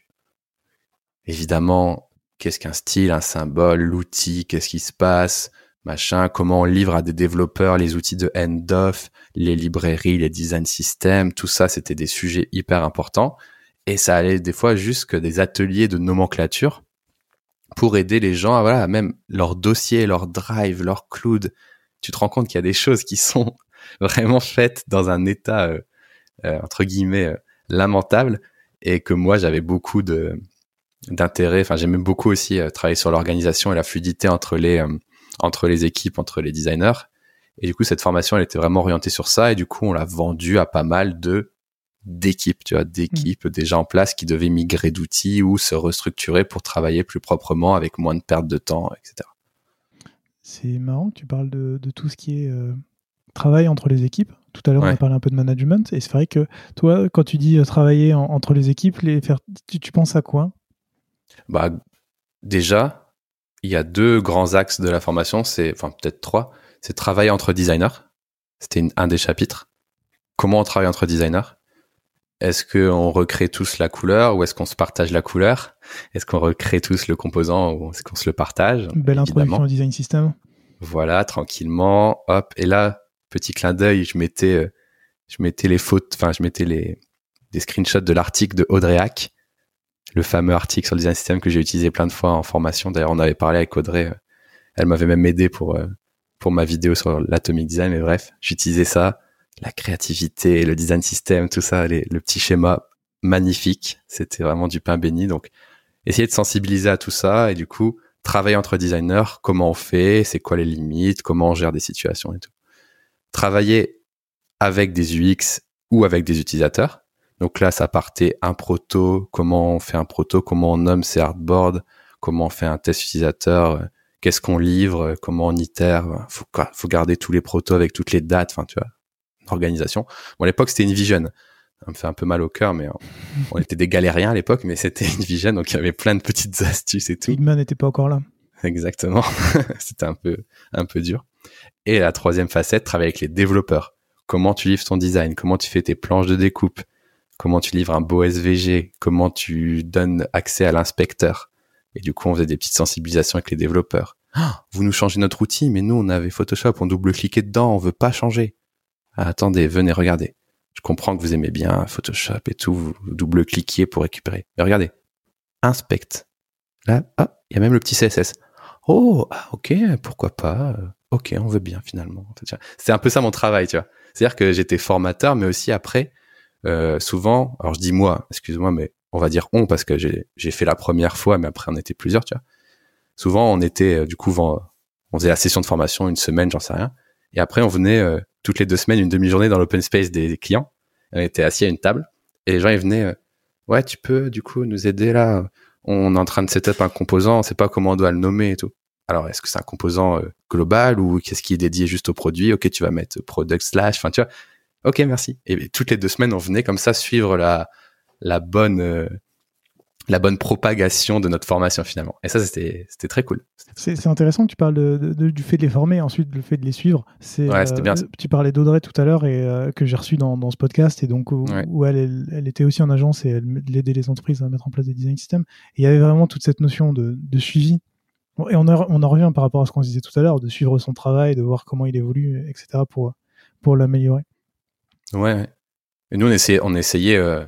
évidemment, qu'est-ce qu'un style, un symbole, l'outil, qu'est-ce qui se passe, machin, comment on livre à des développeurs les outils de end-off, les librairies, les design systems, tout ça, c'était des sujets hyper importants. Et ça allait des fois jusque des ateliers de nomenclature pour aider les gens à, voilà, même leur dossier, leur drive, leur cloud. Tu te rends compte qu'il y a des choses qui sont vraiment faites dans un état, euh, euh, entre guillemets, euh, lamentable et que moi, j'avais beaucoup de, d'intérêt. Enfin, j'aimais beaucoup aussi travailler sur l'organisation et la fluidité entre les, entre les équipes, entre les designers. Et du coup, cette formation, elle était vraiment orientée sur ça. Et du coup, on l'a vendue à pas mal de d'équipes, tu vois, d'équipes mmh. déjà en place qui devaient migrer d'outils ou se restructurer pour travailler plus proprement avec moins de perte de temps, etc. C'est marrant que tu parles de, tout ce qui est euh, travail entre les équipes. Tout à l'heure, on a parlé un peu de management. Et c'est vrai que toi, quand tu dis euh, travailler entre les équipes, les faire, tu, penses à quoi? Bah, Déjà, il y a deux grands axes de la formation. C'est, enfin, peut-être trois. C'est travailler entre designers. C'était un des chapitres. Comment on travaille entre designers? Est-ce qu'on recrée tous la couleur ou est-ce qu'on se partage la couleur? Est-ce qu'on recrée tous le composant ou est-ce qu'on se le partage? Belle introduction au design system. Voilà, tranquillement, hop. Et là, petit clin d'œil, je mettais, euh, je mettais les fautes, enfin, je mettais les des screenshots de l'article de Audrey Hack, le fameux article sur le design system que j'ai utilisé plein de fois en formation. D'ailleurs, on avait parlé avec Audrey. Euh, elle m'avait même aidé pour euh, pour ma vidéo sur l'atomic design. Mais bref, j'utilisais ça la créativité, le design system, tout ça, le petit schéma magnifique. C'était vraiment du pain béni. Donc, essayer de sensibiliser à tout ça et du coup, travailler entre designers, comment on fait, c'est quoi les limites, comment on gère des situations et tout. Travailler avec des UX ou avec des utilisateurs. Donc là, ça partait un proto, comment on fait un proto, comment on nomme ses hardboards, comment on fait un test utilisateur, qu'est-ce qu'on livre, comment on itère. Faut, faut garder tous les protos avec toutes les dates. Enfin, tu vois, organisation. Bon, à l'époque, c'était une vision. Ça me fait un peu mal au cœur, mais on était des galériens à l'époque, mais c'était une vision, donc il y avait plein de petites astuces et tout. Figma n'était pas encore là. Exactement. c'était un peu, un peu dur. Et la troisième facette, travailler avec les développeurs. Comment tu livres ton design? Comment tu fais tes planches de découpe? Comment tu livres un beau SVG? Comment tu donnes accès à l'inspecteur? Et du coup, on faisait des petites sensibilisations avec les développeurs. Ah, vous nous changez notre outil, mais nous, on avait Photoshop, on double-cliquait dedans, on veut pas changer. Ah, attendez, venez, regardez. Je comprends que vous aimez bien Photoshop et tout, vous double-cliquiez pour récupérer. Mais regardez, inspecte. Là, ah, il y a même le petit CSS. Oh, ah, ok, pourquoi pas. Ok, on veut bien finalement. C'est un peu ça mon travail, tu vois. C'est-à-dire que j'étais formateur, mais aussi après, euh, souvent, alors je dis moi, excuse-moi, mais on va dire on parce que j'ai fait la première fois, mais après on était plusieurs, tu vois. Souvent, on était, euh, du coup, on faisait la session de formation une semaine, j'en sais rien. Et après, on venait euh, toutes les deux semaines une demi-journée dans l'open space des, clients. On était assis à une table et les gens ils venaient. Euh, ouais, tu peux du coup nous aider là? On est en train de setup un composant, on sait pas comment on doit le nommer et tout. Alors, est-ce que c'est un composant euh, global ou qu'est-ce qui est dédié juste au produit? Ok, tu vas mettre product slash. Enfin, tu vois. Ok, merci. Et toutes les deux semaines, on venait comme ça suivre la la bonne la bonne propagation de notre formation finalement. Et ça, c'était très cool. C'est intéressant que tu parles de, du fait de les former, ensuite le fait de les suivre. Ouais, bien. Euh, tu parlais d'Audrey tout à l'heure et euh, que j'ai reçu dans, dans, ce podcast et donc où, elle, elle, était aussi en agence et elle aidait les entreprises à mettre en place des design systems. Et il y avait vraiment toute cette notion de, de suivi. Et on, on en revient par rapport à ce qu'on disait tout à l'heure, de suivre son travail, de voir comment il évolue, etc. pour, pour l'améliorer. Ouais. Et nous, on essayait, on essayait euh,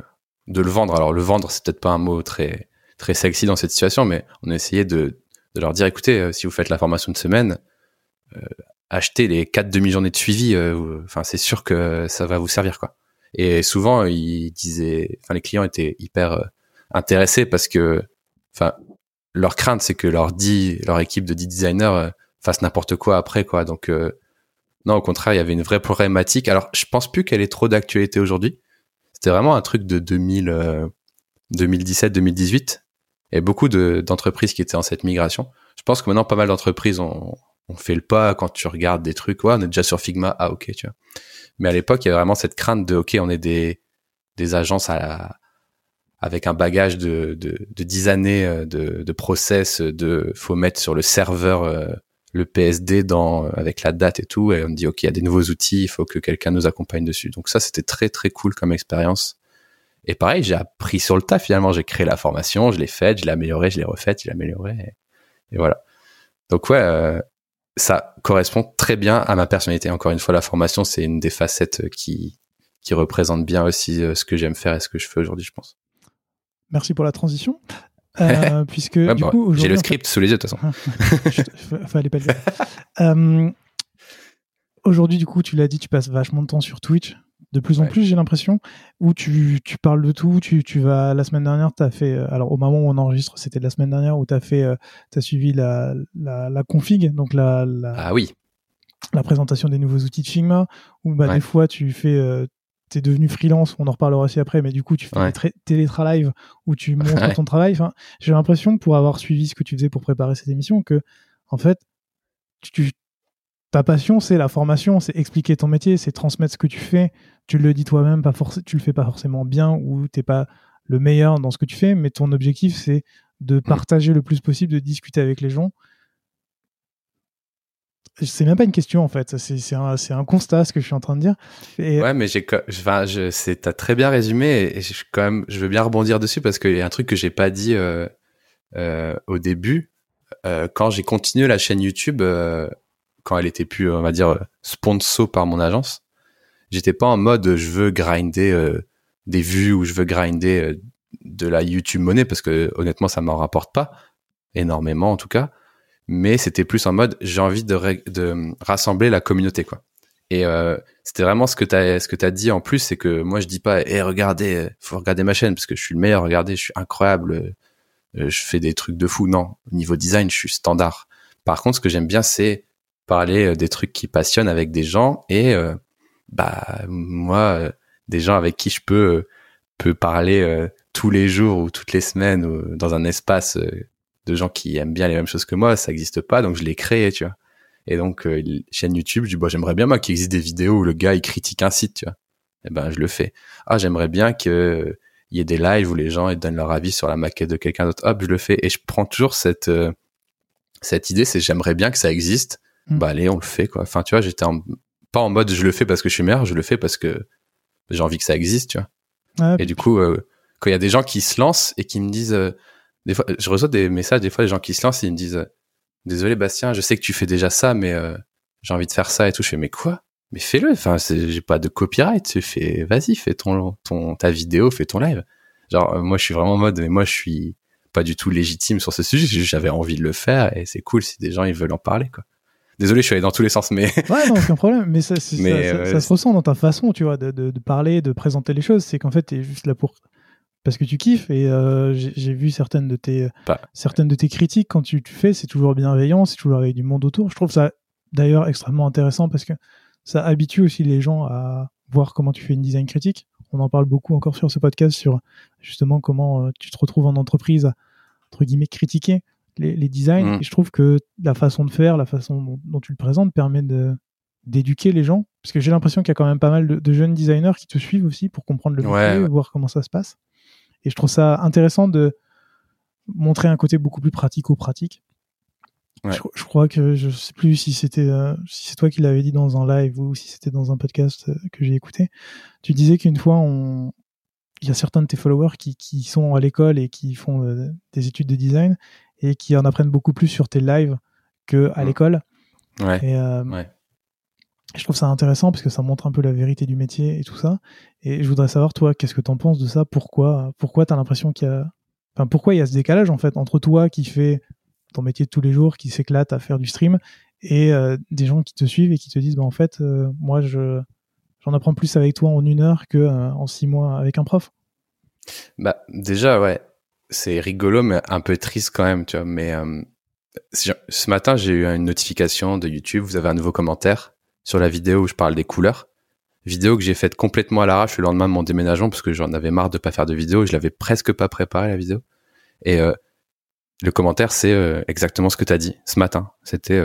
de le vendre. Alors le vendre, c'est peut-être pas un mot très très sexy dans cette situation, mais on a essayé de, de leur dire écoutez, euh, si vous faites la formation de semaine, euh, achetez les quatre demi-journées de suivi. Euh, enfin, c'est sûr que ça va vous servir quoi. Et souvent, ils disaient, enfin, les clients étaient hyper intéressés parce que, enfin, leur crainte, c'est que leur dit, leur équipe de 10 designers fasse n'importe quoi après quoi. Donc non, au contraire, il y avait une vraie problématique. Alors, je pense plus qu'elle est trop d'actualité aujourd'hui c'était vraiment un truc de 2000, 2017-2018. Et beaucoup d'entreprises qui étaient en cette migration. Je pense que maintenant, pas mal d'entreprises ont, ont fait le pas quand tu regardes des trucs. Ouais, on est déjà sur Figma. Ah, ok, tu vois. Mais à l'époque, il y avait vraiment cette crainte de, ok, on est des, des agences à avec un bagage de, de, de 10 années euh, de, de process, de faut mettre sur le serveur euh, le PSD dans avec la date et tout, et on dit ok, il y a des nouveaux outils, il faut que quelqu'un nous accompagne dessus. Donc ça, c'était très très cool comme expérience. Et pareil, j'ai appris sur le tas finalement. J'ai créé la formation, je l'ai faite, je l'ai améliorée, je l'ai refaite, je l'ai améliorée, et, voilà. Donc ouais, euh, ça correspond très bien à ma personnalité. Encore une fois, la formation, c'est une des facettes qui qui représente bien aussi euh, ce que j'aime faire et ce que je fais aujourd'hui, je pense. Merci pour la transition. Euh, puisque du coup, j'ai le script sous les yeux de toute façon. Fallait pas le dire. euh, aujourd'hui, du coup, tu l'as dit, tu passes vachement de temps sur Twitch. De plus en plus, j'ai l'impression, où tu, tu, parles de tout. Tu, tu vas la semaine dernière, tu as fait. Euh, alors, au moment où on enregistre, c'était la semaine dernière où tu as fait. As suivi la, la, la, config, donc la, la, ah oui. la présentation des nouveaux outils de Figma, où bah, des fois tu fais, t'es devenu freelance, on en reparlera aussi après, mais du coup, tu fais ouais. des où tu montres ton travail. Enfin, j'ai l'impression, pour avoir suivi ce que tu faisais pour préparer cette émission, que, en fait, tu, ta passion, c'est la formation, c'est expliquer ton métier, c'est transmettre ce que tu fais. Tu le dis toi-même, pas forcément, tu le fais pas forcément bien ou t'es pas le meilleur dans ce que tu fais, mais ton objectif, c'est de partager le plus possible, de discuter avec les gens c'est même pas une question en fait, c'est un, constat ce que je suis en train de dire. Et... Ouais, mais j'ai, enfin, je, t'as très bien résumé et, je, veux bien rebondir dessus parce qu'il y a un truc que j'ai pas dit euh, euh, au début. Euh, quand j'ai continué la chaîne YouTube, quand elle était plus, on va dire, sponsor par mon agence, j'étais pas en mode je veux grinder des vues ou je veux grinder de la YouTube monnaie parce que honnêtement, ça m'en rapporte pas énormément en tout cas mais c'était plus en mode j'ai envie de, rassembler la communauté quoi. Et euh, c'était vraiment ce que tu ce que t'as dit en plus, c'est que moi je dis pas, eh regardez, faut regarder ma chaîne parce que je suis le meilleur, regardez, je suis incroyable, euh, je fais des trucs de fou. Non, au niveau design, je suis standard. Par contre, ce que j'aime bien, c'est parler euh, des trucs qui passionnent avec des gens et bah moi, des gens avec qui je peux parler tous les jours ou toutes les semaines dans un espace de gens qui aiment bien les mêmes choses que moi, ça n'existe pas, donc je l'ai créé, tu vois. Et donc, euh, chaîne YouTube, je dis, bah, j'aimerais bien, moi, qu'il existe des vidéos où le gars, il critique un site, tu vois. Eh ben, je le fais. Ah, j'aimerais bien que il y ait des lives où les gens, ils donnent leur avis sur la maquette de quelqu'un d'autre. Hop, je le fais. Et je prends toujours cette, euh, cette idée, c'est j'aimerais bien que ça existe. Mm. Bah, allez, on le fait, quoi. Enfin, tu vois, j'étais pas en mode je le fais parce que je suis meilleur, je le fais parce que j'ai envie que ça existe, tu vois. et du coup, euh, quand il y a des gens qui se lancent et qui me disent, des fois, je reçois des messages, des fois, des gens qui se lancent, ils me disent, désolé Bastien, je sais que tu fais déjà ça, mais euh, j'ai envie de faire ça et tout. Je fais, mais quoi? Mais fais-le. Enfin, j'ai pas de copyright. Tu fais, vas-y, fais ton, ton, ta vidéo, fais ton live. Genre, euh, moi, je suis vraiment en mode, mais moi, je suis pas du tout légitime sur ce sujet. J'avais envie de le faire et c'est cool si des gens ils veulent en parler, quoi. Désolé, je suis allé dans tous les sens, mais. Ouais, non, aucun problème. Mais ça, ça, euh, ça, se ressent dans ta façon, tu vois, de, de, de parler, de présenter les choses. C'est qu'en fait, t'es juste là pour parce que tu kiffes et euh, j'ai vu certaines de tes bah. certaines de tes critiques quand tu, tu fais c'est toujours bienveillant c'est toujours avec du monde autour je trouve ça d'ailleurs extrêmement intéressant parce que ça habitue aussi les gens à voir comment tu fais une design critique on en parle beaucoup encore sur ce podcast sur justement comment euh, tu te retrouves en entreprise à, entre guillemets critiquer les, les designs Mm. et je trouve que la façon de faire la façon dont, dont tu le présentes permet de d'éduquer les gens parce que j'ai l'impression qu'il y a quand même pas mal de, de jeunes designers qui te suivent aussi pour comprendre le métier Ouais, ouais. voir comment ça se passe et je trouve ça intéressant de montrer un côté beaucoup plus pratico-pratique. Ouais. Je, je crois que je sais plus si c'était euh, si c'est toi qui l'avais dit dans un live ou si c'était dans un podcast euh, que j'ai écouté. Tu disais qu'une fois on il y a certains de tes followers qui, qui sont à l'école et qui font euh, des études de design et qui en apprennent beaucoup plus sur tes lives que à Mm. l'école. Ouais. Et Ouais. Je trouve ça intéressant parce que ça montre un peu la vérité du métier et tout ça. Et je voudrais savoir, toi, qu'est-ce que tu en penses de ça? Pourquoi Pourquoi tu as l'impression qu'il y a. Enfin, pourquoi il y a ce décalage, en fait, entre toi qui fais ton métier de tous les jours, qui s'éclate à faire du stream, et euh, des gens qui te suivent et qui te disent, bah, en fait, euh, moi, je j'en apprends plus avec toi en une heure que euh, en six mois avec un prof? Bah, déjà, ouais, c'est rigolo, mais un peu triste quand même, tu vois. Mais euh, ce matin, j'ai eu une notification de YouTube. Vous avez un nouveau commentaire sur la vidéo où je parle des couleurs. Vidéo que j'ai faite complètement à l'arrache le lendemain de mon déménagement parce que j'en avais marre de pas faire de vidéo. Je l'avais presque pas préparé la vidéo. Et euh, le commentaire, c'est exactement ce que tu as dit ce matin. C'était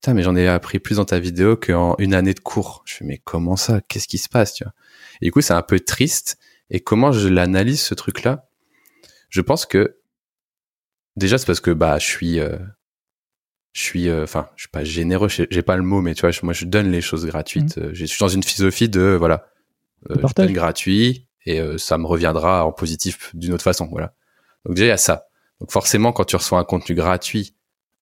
Putain, mais j'en ai appris plus dans ta vidéo qu'en une année de cours. Je fais, mais comment ça? Qu'est-ce qui se passe, Et du coup, c'est un peu triste. Et comment je l'analyse, ce truc-là? Je pense que, déjà, c'est parce que, bah, je suis, euh, je suis, euh, enfin, je suis pas généreux, j'ai pas le mot, mais tu vois, moi, je donne les choses gratuites. Mmh. Je suis dans une philosophie de, voilà, euh, je donne gratuit et ça me reviendra en positif d'une autre façon, voilà. Donc déjà, il y a ça. Donc forcément, quand tu reçois un contenu gratuit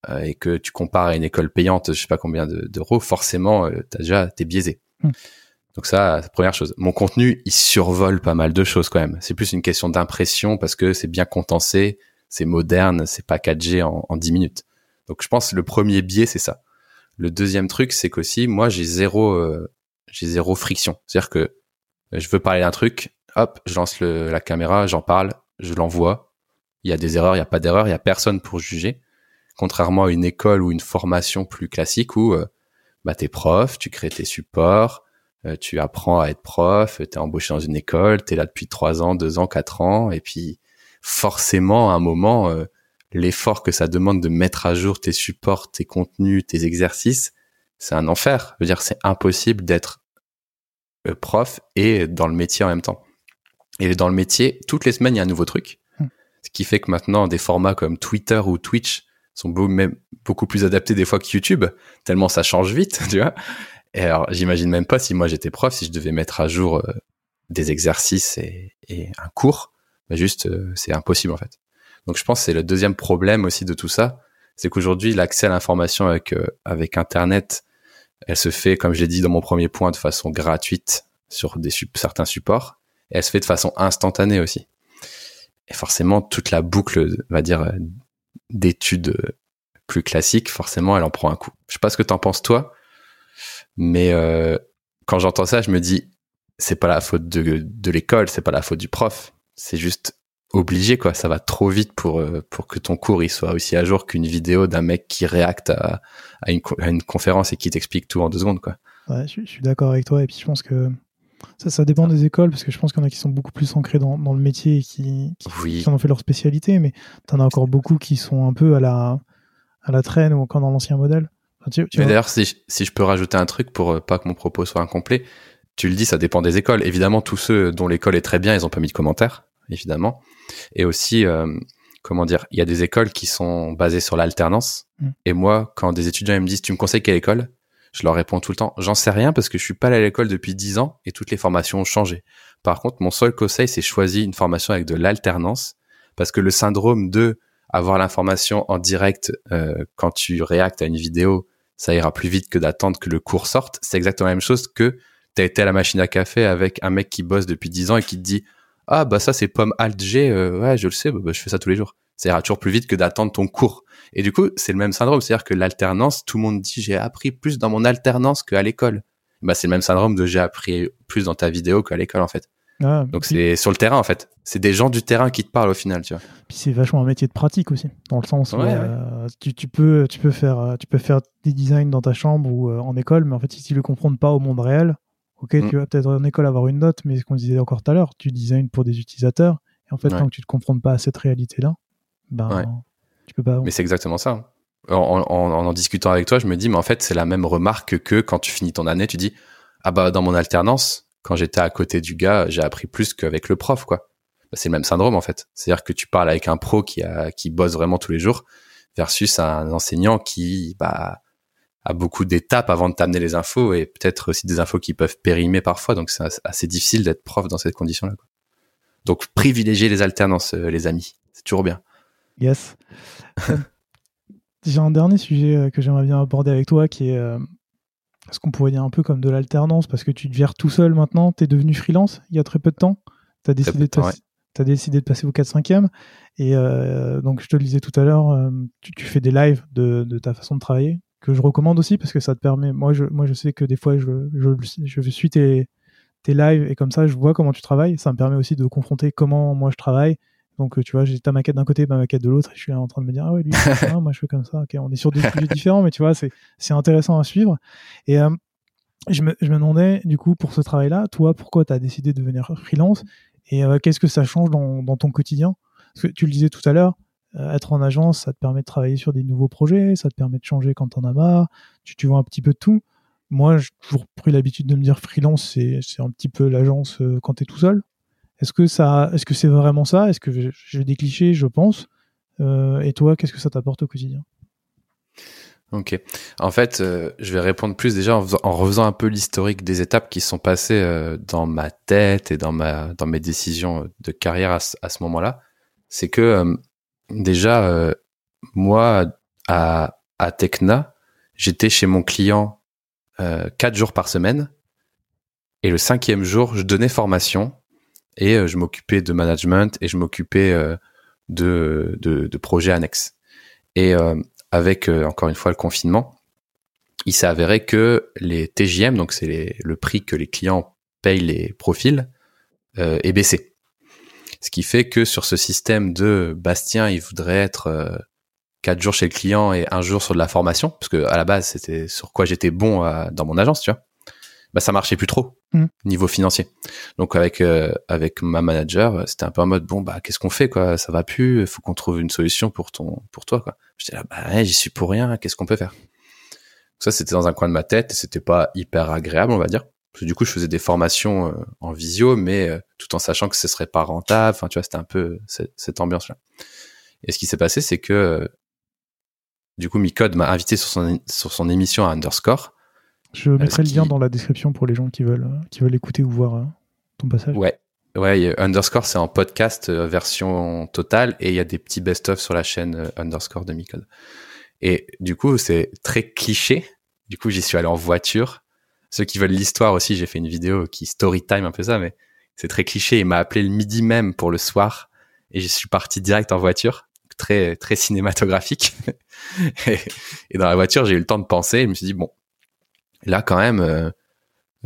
euh, et que tu compares à une école payante, je sais pas combien d'euros, forcément, euh, t'as déjà t'es biaisé. Hmm. Donc ça, première chose. Mon contenu, il survole pas mal de choses quand même. C'est plus une question d'impression parce que c'est bien contensé, c'est moderne, c'est packagé en, en 10 minutes. Donc je pense que le premier biais, c'est ça. Le deuxième truc, c'est qu'aussi, moi, j'ai zéro, euh, zéro friction. C'est-à-dire que je veux parler d'un truc, hop, je lance le, la caméra, j'en parle, je l'envoie. Il y a des erreurs, il y a pas d'erreurs, il y a personne pour juger contrairement à une école ou une formation plus classique où euh, bah, tu es prof, tu crées tes supports, euh, tu apprends à être prof, tu es embauché dans une école, tu es là depuis trois ans, deux ans, quatre ans, et puis forcément à un moment, l'effort que ça demande de mettre à jour tes supports, tes contenus, tes exercices, c'est un enfer. Je veux dire, c'est impossible d'être prof et dans le métier en même temps. Et dans le métier, toutes les semaines, il y a un nouveau truc. Hmm. Ce qui fait que maintenant, des formats comme Twitter ou Twitch sont même beaucoup plus adaptés des fois que YouTube, tellement ça change vite, tu vois. Et alors, j'imagine même pas si moi j'étais prof, si je devais mettre à jour euh, des exercices et, un cours, juste euh, c'est impossible en fait. Donc je pense que c'est le deuxième problème aussi de tout ça, c'est qu'aujourd'hui l'accès à l'information avec euh, Internet, elle se fait comme j'ai dit dans mon premier point de façon gratuite sur certains supports, elle se fait de façon instantanée aussi. Et forcément toute la boucle, va dire d'études euh, plus classiques, forcément, elle en prend un coup. Je sais pas ce que t'en penses toi, mais euh, quand j'entends ça, je me dis, c'est pas la faute de, de l'école, c'est pas la faute du prof, c'est juste obligé quoi. Ça va trop vite pour euh, pour que ton cours il soit aussi à jour qu'une vidéo d'un mec qui réacte à, à, une, à une conférence et qui t'explique tout en deux secondes quoi. Ouais, je, suis d'accord avec toi et puis je pense que ça, ça dépend des écoles, parce que je pense qu'il y en a qui sont beaucoup plus ancrés dans, dans le métier et qui, qui, en ont fait leur spécialité, mais tu en as encore beaucoup qui sont un peu à la, à la traîne ou encore dans l'ancien modèle. mais d'ailleurs, si, si, je peux rajouter un truc pour euh, pas que mon propos soit incomplet, tu le dis, ça dépend des écoles. Évidemment, tous ceux dont l'école est très bien, ils ont pas mis de commentaires, évidemment. Et aussi, euh, comment dire, il y a des écoles qui sont basées sur l'alternance. Mm. Et moi, quand des étudiants me disent, tu me conseilles quelle école? Je leur réponds tout le temps, j'en sais rien parce que je suis pas allé à l'école depuis 10 ans et toutes les formations ont changé. Par contre, mon seul conseil, c'est choisir une formation avec de l'alternance parce que le syndrome de avoir l'information en direct euh, quand tu réactes à une vidéo, ça ira plus vite que d'attendre que le cours sorte. C'est exactement la même chose que tu as été à la machine à café avec un mec qui bosse depuis 10 ans et qui te dit ah bah ça c'est pomme alt G, euh, ouais je le sais, bah, bah, je fais ça tous les jours. Ça ira toujours plus vite que d'attendre ton cours. Et du coup, c'est le même syndrome, c'est-à-dire que l'alternance, tout le monde dit j'ai appris plus dans mon alternance qu'à l'école. Bah, c'est le même syndrome de j'ai appris plus dans ta vidéo qu'à l'école en fait. Ah, Donc c'est sur le terrain en fait. C'est des gens du terrain qui te parlent au final, tu vois. Puis c'est vachement un métier de pratique aussi, dans le sens où euh, tu, tu, peux tu peux faire euh, tu peux faire des designs dans ta chambre ou en école, mais en fait si tu le confrontes pas au monde réel, ok, mm. tu vas peut-être en école avoir une note, mais ce qu'on disait encore tout à l'heure, tu designs pour des utilisateurs, et en fait tant que tu te confrontes pas à cette réalité là, ben tu peux pas. Mais c'est exactement ça en, en, discutant avec toi, je me dis, mais en fait, c'est la même remarque que quand tu finis ton année, tu dis, ah bah dans mon alternance, quand j'étais à côté du gars, j'ai appris plus qu'avec le prof, quoi. Bah, c'est le même syndrome en fait. C'est-à-dire que tu parles avec un pro qui a qui bosse vraiment tous les jours versus un enseignant qui bah beaucoup d'étapes avant de t'amener les infos et peut-être aussi des infos qui peuvent périmer parfois. Donc c'est assez difficile d'être prof dans cette condition-là. Donc privilégier les alternances, euh, les amis, c'est toujours bien. Yes. J'ai un dernier sujet euh, que j'aimerais bien aborder avec toi qui est euh, ce qu'on pourrait dire un peu comme de l'alternance parce que tu te gères tout seul maintenant, tu es devenu freelance il y a très peu de temps. Tu as, décidé de as décidé de passer au 4-5e. Et euh, donc, je te le disais tout à l'heure, tu, fais des lives de, de, ta façon de travailler que je recommande aussi parce que ça te permet. Moi, je, moi, je sais que des fois, je, je, je suis tes, tes lives et comme ça, je vois comment tu travailles. Ça me permet aussi de confronter comment moi je travaille donc, euh, tu vois, j'ai ta maquette d'un côté, ma maquette de l'autre, et je suis en train de me dire, ah ouais, lui, moi je fais comme ça. Ok, on est sur des sujets différents, mais tu vois, c'est intéressant à suivre. Et euh, je, me, je me demandais, du coup, pour ce travail-là, toi, pourquoi tu as décidé de devenir freelance? Et euh, qu'est-ce que ça change dans, dans ton quotidien? Parce que tu le disais tout à l'heure, être en agence, ça te permet de travailler sur des nouveaux projets, ça te permet de changer quand t'en as marre, tu, tu vois un petit peu tout. Moi, j'ai toujours pris l'habitude de me dire freelance, c'est, un petit peu l'agence euh, quand tu es tout seul. Est-ce que ça, est-ce que c'est vraiment ça? Est-ce que j'ai des clichés Je pense. Euh, et toi, qu'est-ce que ça t'apporte au quotidien? Ok. En fait, euh, je vais répondre plus déjà en, refaisant un peu l'historique des étapes qui sont passées euh, dans ma tête et dans ma dans mes décisions de carrière à, à ce moment-là. C'est que euh, déjà moi à à Tecna, j'étais chez mon client quatre jours par semaine et le cinquième jour, je donnais formation et je m'occupais de management et je m'occupais de, de, de projets annexes. Et avec euh, encore une fois le confinement, il s'est avéré que les TJM, donc c'est le prix que les clients payent les profils, euh, est baissé. Ce qui fait que sur ce système de Bastien, il voudrait être euh, quatre jours chez le client et un jour sur de la formation, parce que à la base c'était sur quoi j'étais bon dans mon agence, tu vois. Bah ça marchait plus trop mmh. niveau financier. Donc avec avec ma manager, c'était un peu en mode bon bah qu'est-ce qu'on fait quoi, ça va plus, il faut qu'on trouve une solution pour ton pour toi quoi. J'étais là, bah j'y suis pour rien, qu'est-ce qu'on peut faire? Ça, c'était dans un coin de ma tête et c'était pas hyper agréable, on va dire. Parce que du coup, je faisais des formations euh, en visio, mais euh, tout en sachant que ce serait pas rentable. Enfin, tu vois, c'était un peu cette, cette ambiance-là. Et ce qui s'est passé, c'est que euh, du coup, Micode m'a invité sur son, sur son émission à Underscore. Je mettrai le lien dans la description pour les gens qui veulent, qui veulent écouter ou voir ton passage. Ouais, Ouais, Underscore, c'est en podcast euh, version totale et il y a des petits best-of sur la chaîne euh, Underscore de Micode. Et du coup, c'est très cliché. Du coup, j'y suis allé en voiture. Ceux qui veulent l'histoire aussi, j'ai fait une vidéo qui story time un peu ça, mais c'est très cliché. Il m'a appelé le midi même pour le soir et je suis parti direct en voiture. Très, très cinématographique. et, dans la voiture, j'ai eu le temps de penser. Et je me suis dit, bon, là, quand même, euh,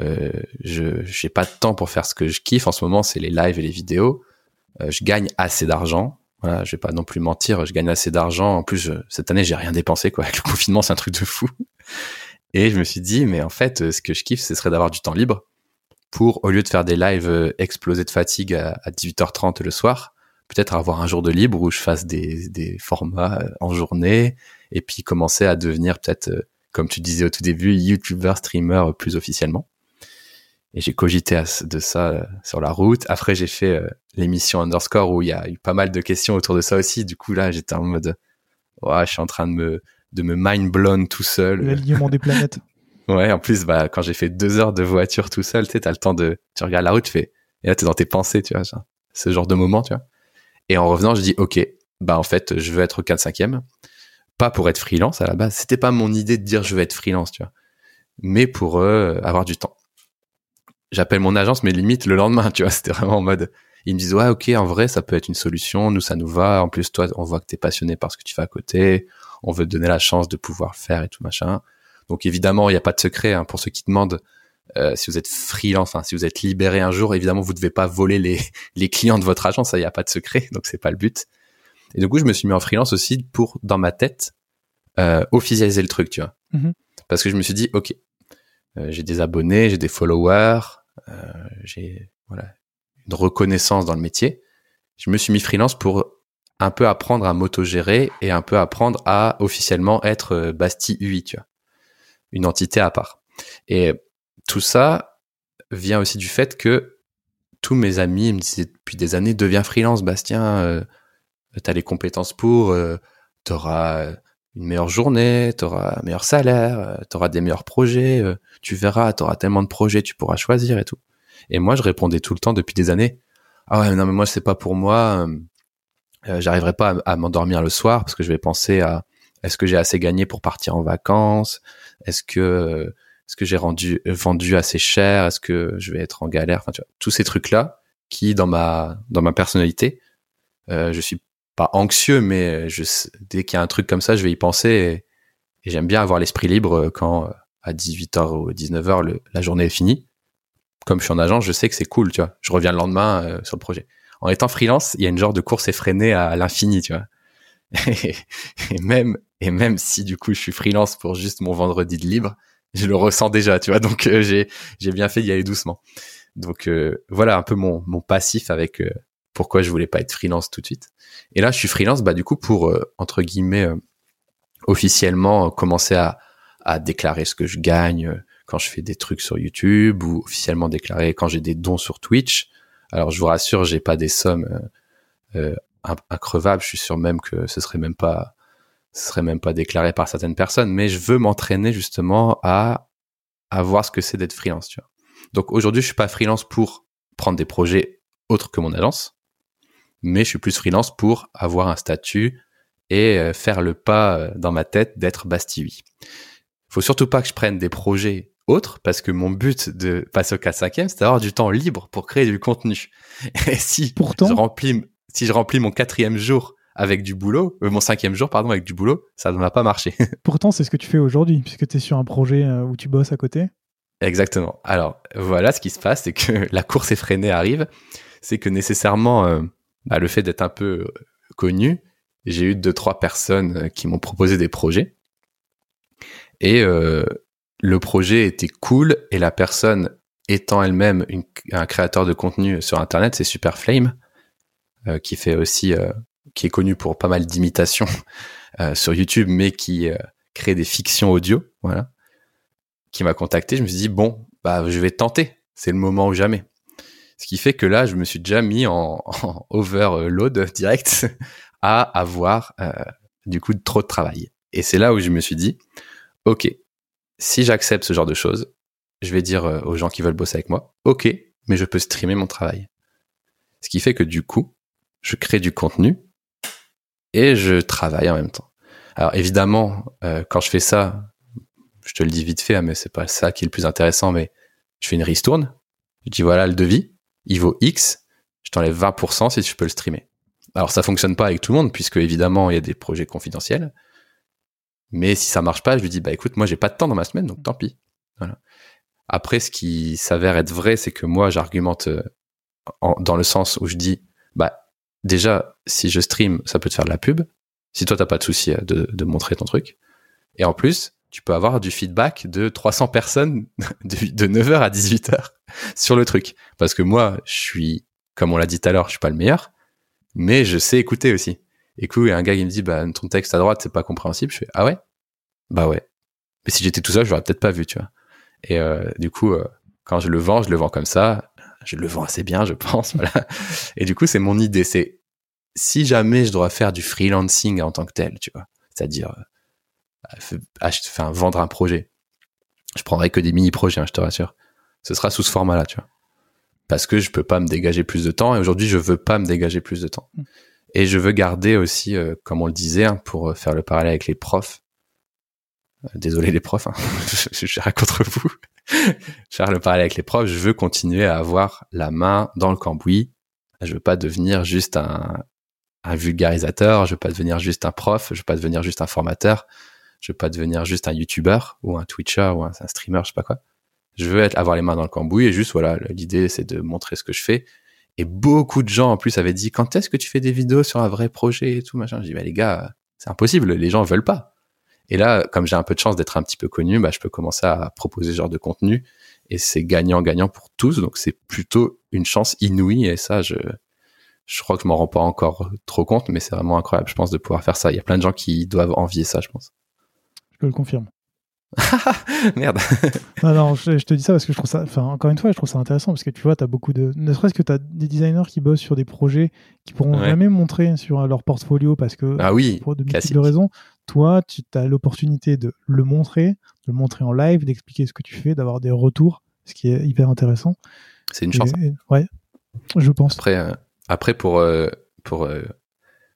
euh, je j'ai pas de temps pour faire ce que je kiffe en ce moment, c'est les lives et les vidéos. Euh, je gagne assez d'argent. Voilà, je vais pas non plus mentir, je gagne assez d'argent. En plus, cette année, j'ai rien dépensé quoi. Avec le confinement, c'est un truc de fou. Et je me suis dit, mais en fait, ce que je kiffe, ce serait d'avoir du temps libre pour, au lieu de faire des lives euh, explosés de fatigue à, 18h30 le soir, peut-être avoir un jour de libre où je fasse des, des formats euh, en journée et puis commencer à devenir peut-être, comme tu disais au tout début, YouTuber, streamer plus officiellement. Et j'ai cogité de ça euh, sur la route. Après, j'ai fait euh, l'émission Underscore où il y a eu pas mal de questions autour de ça aussi. Du coup, là, j'étais en mode, ouais, je suis en train de me, de me mind blown tout seul. L'alignement des planètes. ouais, en plus, bah, quand j'ai fait deux heures de voiture tout seul, tu sais, t'as le temps de, tu regardes la route, tu fais, et là, t'es dans tes pensées, tu vois, ce genre de moment, tu vois. Et en revenant, je dis, ok, bah, en fait, je veux être au 4 5 Pas pour être freelance à la base. C'était pas mon idée de dire je veux être freelance, tu vois. Mais pour euh, avoir du temps j'appelle mon agence, mais limite le lendemain, tu vois, c'était vraiment en mode, ils me disent, ouais, ok, en vrai, ça peut être une solution, nous, ça nous va, en plus, toi, on voit que t'es passionné par ce que tu fais à côté, on veut te donner la chance de pouvoir le faire et tout machin. Donc évidemment, il n'y a pas de secret hein, pour ceux qui demandent euh, si vous êtes freelance, si vous êtes libéré un jour, évidemment vous devez pas voler les, les clients de votre agence, ça il n'y a pas de secret, donc c'est pas le but. Et du coup, je me suis mis en freelance aussi pour dans ma tête euh, officialiser le truc, tu vois, mm-hmm. parce que je me suis dit ok, euh, j'ai des abonnés, j'ai des followers, j'ai voilà une reconnaissance dans le métier. Je me suis mis freelance pour un peu apprendre à m'autogérer et un peu apprendre à officiellement être euh, Basti UI, tu vois, une entité à part. Et tout ça vient aussi du fait que tous mes amis me disaient depuis des années deviens freelance, Bastien, euh, t'as les compétences pour, euh, t'auras une meilleure journée, tu auras un meilleur salaire, euh, tu auras des meilleurs projets, euh, tu verras, tu auras tellement de projets, tu pourras choisir et tout. Et moi, je répondais tout le temps depuis des années, ah ouais, non mais moi c'est pas pour moi, euh, j'arriverai pas à, m'endormir le soir parce que je vais penser à est-ce que j'ai assez gagné pour partir en vacances, est-ce que est-ce que j'ai rendu vendu assez cher, est-ce que je vais être en galère, enfin tu vois, tous ces trucs là qui dans ma dans ma personnalité, je suis pas anxieux, mais je, dès qu'il y a un truc comme ça, je vais y penser et, j'aime bien avoir l'esprit libre quand à 18h ou 19h la journée est finie. Comme je suis en agent, je sais que c'est cool, tu vois. Je reviens le lendemain euh, sur le projet. En étant freelance, il y a une genre de course effrénée à, l'infini, tu vois. et, même et même si du coup je suis freelance pour juste mon vendredi de libre, je le ressens déjà, tu vois. Donc euh, j'ai j'ai bien fait d'y aller doucement. Donc euh, voilà un peu mon mon passif avec pourquoi je voulais pas être freelance tout de suite. Et là, je suis freelance, bah du coup pour euh, entre guillemets euh, officiellement commencer à déclarer ce que je gagne quand je fais des trucs sur YouTube ou officiellement déclarer quand j'ai des dons sur Twitch. Alors je vous rassure, j'ai pas des sommes euh, increvables. Je suis sûr même que ce serait même pas serait même pas déclaré par certaines personnes, mais je veux m'entraîner justement à, voir ce que c'est d'être freelance. Donc aujourd'hui, je suis pas freelance pour prendre des projets autres que mon agence, mais je suis plus freelance pour avoir un statut et euh, faire le pas euh, dans ma tête d'être Bastille. Faut surtout pas que je prenne des projets autres parce que mon but de passer au 4 5 c'est d'avoir du temps libre pour créer du contenu. Et si Pourtant... je remplis si je remplis mon quatrième jour avec du boulot, euh, mon cinquième jour, pardon, avec du boulot, ça ne va pas marcher. Pourtant, c'est ce que tu fais aujourd'hui, puisque tu es sur un projet euh, où tu bosses à côté. Exactement. Alors, voilà ce qui se passe, c'est que la course effrénée arrive. C'est que nécessairement, euh, bah, le fait d'être un peu connu, j'ai eu deux, trois personnes qui m'ont proposé des projets. Et le projet était cool, et la personne étant elle-même un créateur de contenu sur Internet, c'est Superflame, qui fait aussi qui est connu pour pas mal d'imitations euh, sur YouTube, mais qui euh, crée des fictions audio, voilà, qui m'a contacté. Je me suis dit bon, bah je vais tenter. C'est le moment ou jamais. Ce qui fait que là, je me suis déjà mis en, en overload direct à avoir euh, du coup trop de travail. Et c'est là où je me suis dit, ok, si j'accepte ce genre de choses, je vais dire aux gens qui veulent bosser avec moi, ok, mais je peux streamer mon travail. Ce qui fait que du coup, je crée du contenu et je travaille en même temps. Alors évidemment, euh, quand je fais ça, je te le dis vite fait, hein, mais c'est pas ça qui est le plus intéressant, mais je fais une ristourne, je dis voilà le devis, il vaut X, je t'enlève 20% si tu peux le streamer. Alors ça fonctionne pas avec tout le monde, puisque évidemment il y a des projets confidentiels, mais si ça marche pas, je lui dis bah écoute, moi j'ai pas de temps dans ma semaine, donc tant pis. Après, ce qui s'avère être vrai, c'est que moi j'argumente euh, dans le sens où je dis bah déjà, si je stream, ça peut te faire de la pub. Si toi, t'as pas de souci euh, de, de, montrer ton truc. Et en plus, tu peux avoir du feedback de 300 personnes de, de 9h à 18h sur le truc. Parce que moi, je suis, comme on l'a dit tout à l'heure, je suis pas le meilleur, mais je sais écouter aussi. Et coup, il y a un gars qui me dit, bah, ton texte à droite, c'est pas compréhensible. Je fais, ah ouais? Bah ouais. Mais si j'étais tout seul, je l'aurais peut-être pas vu, tu vois. Et euh, du coup, euh, quand je le vends, je le vends comme ça je le vends assez bien, je pense. Voilà. Et du coup, c'est mon idée. C'est si jamais je dois faire du freelancing en tant que tel, tu vois, c'est-à-dire euh, vendre un projet, je prendrai que des mini-projets, hein, je te rassure. Ce sera sous ce format-là, tu vois. Parce que je peux pas me dégager plus de temps et aujourd'hui, je veux pas me dégager plus de temps. Et je veux garder aussi, euh, comme on le disait, hein, pour euh, faire le parallèle avec les profs. désolé les profs, hein, je, je contre vous faire le parallèle avec les profs, je veux continuer à avoir la main dans le cambouis. Je veux pas devenir juste un, un vulgarisateur, je veux pas devenir juste un prof, je veux pas devenir juste un formateur, je veux pas devenir juste un youtubeur ou un twitcher ou un, streamer, je sais pas quoi. Je veux être, avoir les mains dans le cambouis et juste voilà, l'idée c'est de montrer ce que je fais. Et beaucoup de gens en plus avaient dit quand est-ce que tu fais des vidéos sur un vrai projet et tout machin. Je dis bah les gars, c'est impossible, les gens veulent pas. Et là, comme j'ai un peu de chance d'être un petit peu connu, bah, je peux commencer à proposer ce genre de contenu et c'est gagnant-gagnant pour tous. Donc c'est plutôt une chance inouïe et ça, je, je crois que je m'en rends pas encore trop compte, mais c'est vraiment incroyable, je pense, de pouvoir faire ça. Il y a plein de gens qui doivent envier ça, je pense. Je le confirme. Merde. non, non, je, te dis ça parce que je trouve ça, enfin, encore une fois, je trouve ça intéressant parce que tu vois, tu as beaucoup de, ne serait-ce que tu as des designers qui bossent sur des projets qui pourront jamais montrer sur leur portfolio parce que, ah oui, pour de multiples raisons, toi, tu as l'opportunité de le montrer, de le montrer en live, d'expliquer ce que tu fais, d'avoir des retours, ce qui est hyper intéressant. C'est une chance. ouais, je pense. Après, euh, après pour, euh, pour euh,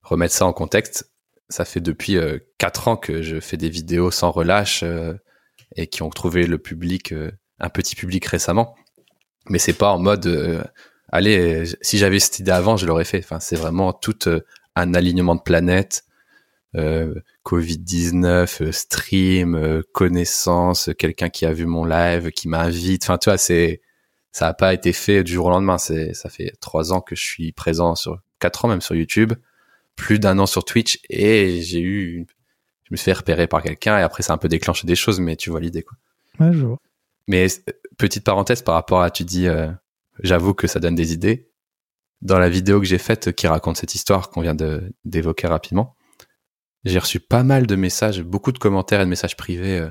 remettre ça en contexte, ça fait depuis 4 ans que je fais des vidéos sans relâche et qui ont trouvé le public, un petit public récemment. Mais c'est pas en mode, allez, si j'avais cette idée avant, je l'aurais fait. Enfin, c'est vraiment tout un alignement de planètes euh, Covid-19, euh, stream, euh, connaissance, quelqu'un qui a vu mon live, qui m'invite. Enfin, tu vois, c'est ça n'a pas été fait du jour au lendemain. C'est ça fait trois ans que je suis présent sur quatre ans même sur YouTube, plus d'un an sur Twitch et j'ai eu, je me suis fait repérer par quelqu'un et après ça a un peu déclenché des choses, mais tu vois l'idée quoi. Ouais, je vois. Mais petite parenthèse par rapport à tu dis, j'avoue que ça donne des idées. dans la vidéo que j'ai faite qui raconte cette histoire qu'on vient de d'évoquer rapidement, j'ai reçu pas mal de messages, beaucoup de commentaires et de messages privés. Euh,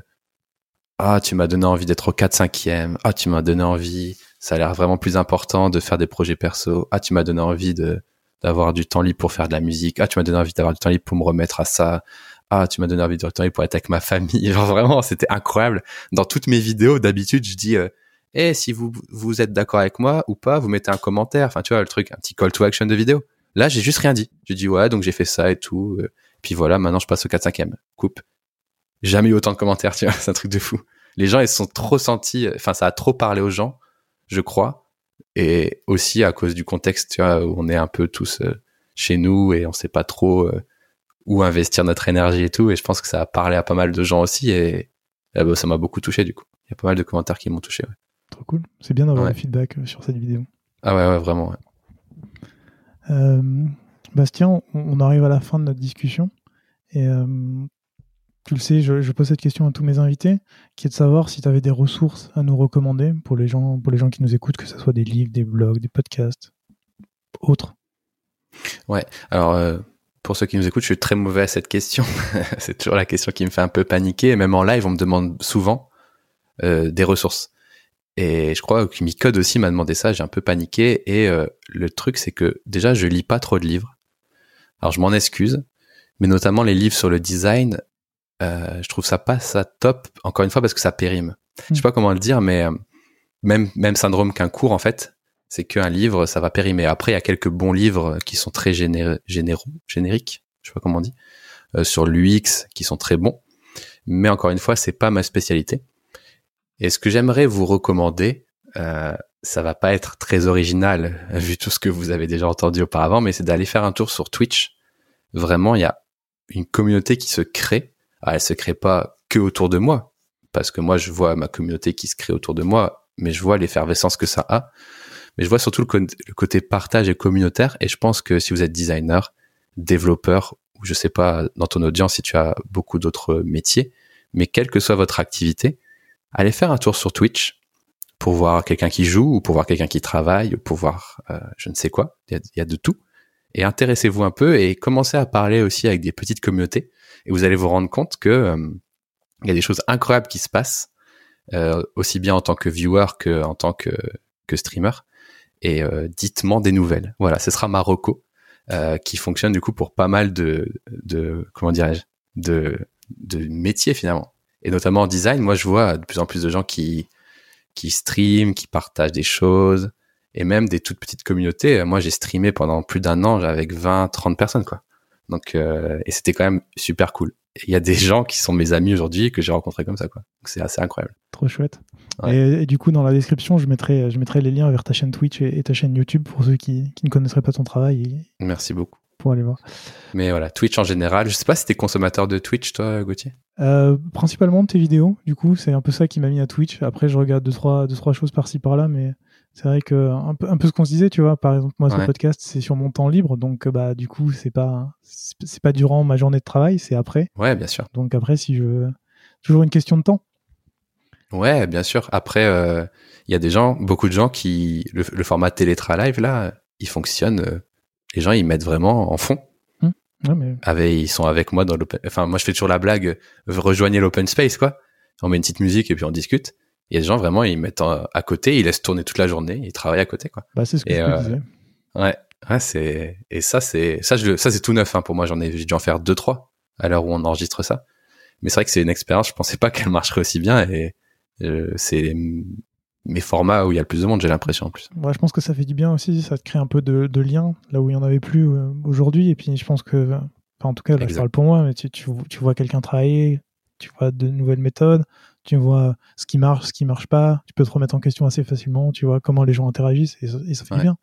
ah, tu m'as donné envie d'être au 4-5e. Ah, tu m'as donné envie. Ça a l'air vraiment plus important de faire des projets perso. Ah, tu m'as donné envie de d'avoir du temps libre pour faire de la musique. Ah, tu m'as donné envie d'avoir du temps libre pour me remettre à ça. Ah, tu m'as donné envie de retourner pour être avec ma famille. Genre vraiment, c'était incroyable. Dans toutes mes vidéos, d'habitude, je dis, euh, eh, si vous vous êtes d'accord avec moi ou pas, vous mettez un commentaire. Enfin, tu vois le truc, un petit call to action de vidéo. Là, j'ai juste rien dit. J'ai dit ouais, donc j'ai fait ça et tout. Euh, puis voilà, maintenant je passe au 4-5e. Coupe. Jamais eu autant de commentaires, tu vois, c'est un truc de fou. Les gens, ils sont trop sentis, enfin, ça a trop parlé aux gens, je crois. Et aussi à cause du contexte, tu vois, où on est un peu tous euh, chez nous et on sait pas trop euh, où investir notre énergie et tout. Et je pense que ça a parlé à pas mal de gens aussi et, bah, ça m'a beaucoup touché du coup. Il y a pas mal de commentaires qui m'ont touché. Ouais. Trop cool. C'est bien d'avoir ouais. des feedbacks euh, sur cette vidéo. Ah ouais, ouais vraiment. Bastien, on arrive à la fin de notre discussion. Et euh, tu le sais, je, pose cette question à tous mes invités, qui est de savoir si tu avais des ressources à nous recommander pour les gens, pour les gens qui nous écoutent, que ce soit des livres, des blogs, des podcasts, autres. Ouais. Alors. Euh, pour ceux qui nous écoutent, je suis très mauvais à cette question. c'est toujours la question qui me fait un peu paniquer. Même en live, on me demande souvent euh, des ressources. Et je crois que Micode aussi m'a demandé ça. J'ai un peu paniqué. Et euh, le truc, c'est que déjà, je lis pas trop de livres. Alors, je m'en excuse mais notamment les livres sur le design, euh, je trouve ça pas ça top, encore une fois, parce que ça périme. Je sais hmm. pas comment le dire, mais même, même syndrome qu'un cours, en fait, c'est qu'un livre, ça va périmer. Après, il y a quelques bons livres qui sont très généraux, génériques, je sais pas comment on dit, euh, sur l'UX, qui sont très bons. Mais encore une fois, c'est pas ma spécialité. Et ce que j'aimerais vous recommander, euh, ça va pas être très original vu tout ce que vous avez déjà entendu auparavant, mais c'est d'aller faire un tour sur Twitch. Vraiment, il y a une communauté qui se crée. Ah, elle se crée pas que autour de moi, parce que moi je vois ma communauté qui se crée autour de moi, mais je vois l'effervescence que ça a. Mais je vois surtout le, côté partage et communautaire. Et je pense que si vous êtes designer, développeur, ou je sais pas dans ton audience si tu as beaucoup d'autres métiers, mais quelle que soit votre activité, allez faire un tour sur Twitch pour voir quelqu'un qui joue ou pour voir quelqu'un qui travaille ou pour voir euh, je ne sais quoi. Il y, a de tout et intéressez-vous un peu et commencez à parler aussi avec des petites communautés et vous allez vous rendre compte que euh, il y a des choses incroyables qui se passent euh, aussi bien en tant que viewer que en tant que que streamer et euh, dites-moi des nouvelles. Voilà, ce sera Marocco qui fonctionne du coup pour pas mal de de comment dirais-je de de métiers finalement et notamment en design. Moi, je vois de plus en plus de gens qui qui stream, qui partagent des choses, et même des toutes petites communautés. Moi, j'ai streamé pendant plus d'un an avec 20, 30 personnes, quoi. Donc, euh, et c'était quand même super cool. Il y a des gens qui sont mes amis aujourd'hui que j'ai rencontrés comme ça, quoi. C'est assez incroyable. Trop chouette. Et, du coup, dans la description, je mettrai, je mettrai les liens vers ta chaîne Twitch et, ta chaîne YouTube pour ceux qui, qui, ne connaisseraient pas ton travail. Merci beaucoup. Pour aller voir. Mais voilà, Twitch en général. Je sais pas si t'es consommateur de Twitch, toi, Gauthier? Euh, Principalement de tes vidéos. Du coup, c'est un peu ça qui m'a mis à Twitch. Après, je regarde deux, trois, deux, trois choses par-ci, par-là, mais c'est vrai que un peu, un peu ce qu'on se disait, tu vois. Par exemple, moi, ce podcast, c'est sur mon temps libre, donc bah du coup, c'est pas c'est pas durant ma journée de travail, c'est après. Ouais, bien sûr. Donc après, si je toujours une question de temps. Ouais, bien sûr. Après, euh, il y a des gens, beaucoup de gens qui le, format télétra live là, il fonctionne. Euh, les gens, ils mettent vraiment en fond. Hum. Ouais, mais... avec, ils sont avec moi dans l'open. Enfin, moi, je fais toujours la blague. Rejoignez l'open space, quoi. On met une petite musique et puis on discute. Il y a des gens vraiment, ils mettent à côté, ils laissent tourner toute la journée, ils travaillent à côté, quoi. Bah, c'est ce que je euh, disais. Ouais, ouais c'est et ça c'est ça je ça c'est tout neuf hein, pour moi. J'en ai j'ai dû en faire deux trois à l'heure où on enregistre ça. Mais c'est vrai que c'est une expérience. Je pensais pas qu'elle marcherait aussi bien et euh, c'est mes formats où il y a le plus de monde, j'ai l'impression en plus. Ouais, je pense que ça fait du bien aussi. Ça te crée un peu de, de lien là où il y en avait plus euh, aujourd'hui. Et puis je pense que, enfin, en tout cas, là, je parle pour moi, mais tu, tu, tu vois quelqu'un travailler, tu vois de nouvelles méthodes, tu vois ce qui marche, ce qui marche pas, tu peux te remettre en question assez facilement, tu vois comment les gens interagissent et, ça fait bien.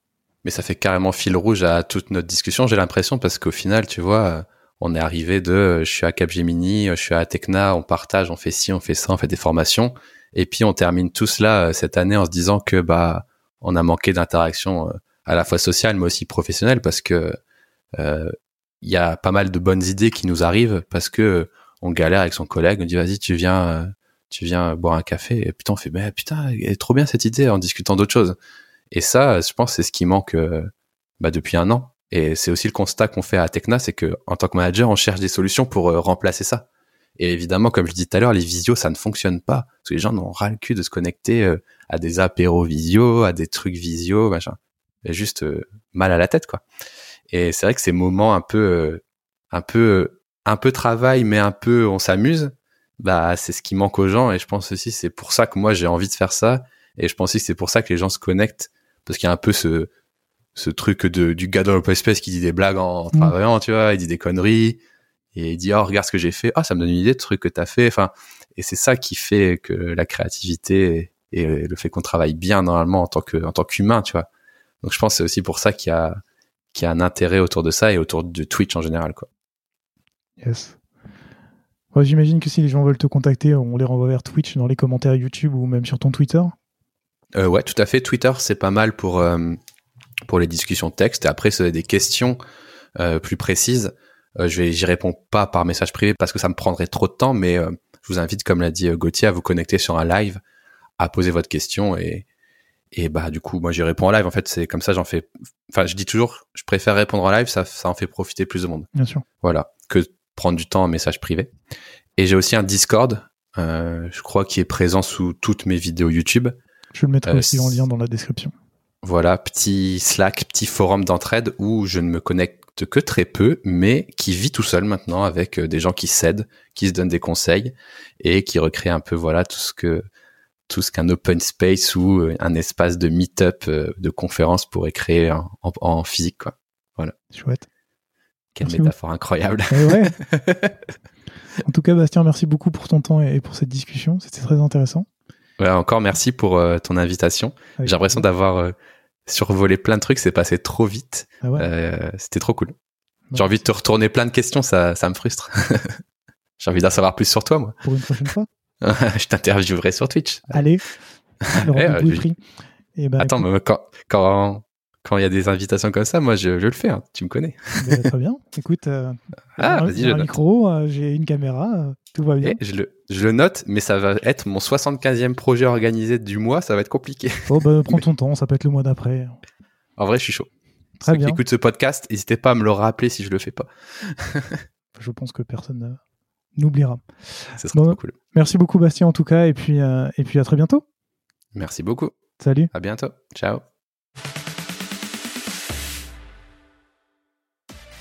Mais ça fait carrément fil rouge à toute notre discussion, j'ai l'impression, parce qu'au final, tu vois, on est arrivé de je suis à Capgemini, je suis à Tecna, on partage, on fait ci, on fait ça, on fait des formations, et puis on termine tout cela euh, cette année en se disant que bah on a manqué d'interaction euh, à la fois sociale mais aussi professionnelle parce que euh, il y a pas mal de bonnes idées qui nous arrivent parce que on galère avec son collègue, on dit vas-y tu viens tu viens boire un café et putain on fait bah, putain elle est trop bien cette idée en discutant d'autres choses et ça je pense c'est ce qui manque euh, bah, depuis un an. Et c'est aussi le constat qu'on fait à Tecna, c'est que en tant que manager, on cherche des solutions pour euh, remplacer ça. Et évidemment, comme je disais tout à l'heure, les visios, ça ne fonctionne pas. Parce que les gens n'ont ras le cul de se connecter euh, à des apéros visio, à des trucs visio, machin. Et juste mal à la tête, quoi. Et c'est vrai que ces moments un peu, un peu, un peu travail, mais un peu on s'amuse, bah c'est ce qui manque aux gens. Et je pense aussi c'est pour ça que moi j'ai envie de faire ça. Et je pense aussi que c'est pour ça que les gens se connectent parce qu'il y a un peu ce, ce truc de, du gars dans l'open space qui dit des blagues en, mm. travaillant, tu vois, il dit des conneries et il dit oh regarde ce que j'ai fait, ah ça me donne une idée de truc que t'as fait, enfin et c'est ça qui fait que la créativité et, le fait qu'on travaille bien normalement en tant que en tant qu'humain, tu vois. Donc je pense c'est aussi pour ça qu'il y a qu'il y a un intérêt autour de ça et autour de Twitch en général, quoi. Yes. J'imagine que si les gens veulent te contacter, on les renvoie vers Twitch dans les commentaires YouTube ou même sur ton Twitter. Euh, ouais, tout à fait. Twitter, c'est pas mal pour euh, pour les discussions de texte. Et après, c'est des questions euh, plus précises. Euh, je vais, j'y réponds pas par message privé parce que ça me prendrait trop de temps. Mais je vous invite, comme l'a dit Gauthier, à vous connecter sur un live, à poser votre question et et bah du coup, moi j'y réponds en live. En fait, c'est comme ça, j'en fais. Enfin, je dis toujours, je préfère répondre en live, ça ça en fait profiter plus de monde. Bien sûr. Voilà, que prendre du temps en message privé. Et j'ai aussi un Discord, je crois, qui est présent sous toutes mes vidéos YouTube. Je le mettrai euh, aussi en lien dans la description. Voilà, petit Slack, petit forum d'entraide où je ne me connecte que très peu, mais qui vit tout seul maintenant avec euh, des gens qui s'aident, qui se donnent des conseils et qui recréent un peu voilà tout ce que tout ce qu'un open space ou euh, un espace de meet-up de conférence pourrait créer en, physique quoi. Voilà. Chouette. Quelle métaphore incroyable. Eh en tout cas, Bastien, merci beaucoup pour ton temps et pour cette discussion. C'était très intéressant. Ouais, encore merci pour euh, ton invitation. J'ai l'impression d'avoir euh, survolé plein de trucs, c'est passé trop vite. Ah euh, C'était trop cool. J'ai envie de te retourner plein de questions, ça, ça me frustre. J'ai envie d'en savoir plus sur toi, moi. Pour une prochaine fois Je t'interviewerai sur Twitch. Allez. Eh ben, Attends, mais quand, quand, quand il y a des invitations comme ça, moi, je, le fais. Hein. Tu me connais. Ben, très bien. Écoute, euh, ah, j'ai un micro, euh, j'ai une caméra, euh, tout va bien. Eh, je, le, je le note, mais ça va être mon 75e projet organisé du mois. Ça va être compliqué. Oh, bah, prends ton temps. Ça peut être le mois d'après. En vrai, je suis chaud. Très bien. Qui écoute ce podcast, n'hésitez pas à me le rappeler si je le fais pas. je pense que personne n'oubliera. Ce sera cool. Merci beaucoup, Bastien, en tout cas. Et puis, et puis à très bientôt. Merci beaucoup. Salut. À bientôt. Ciao.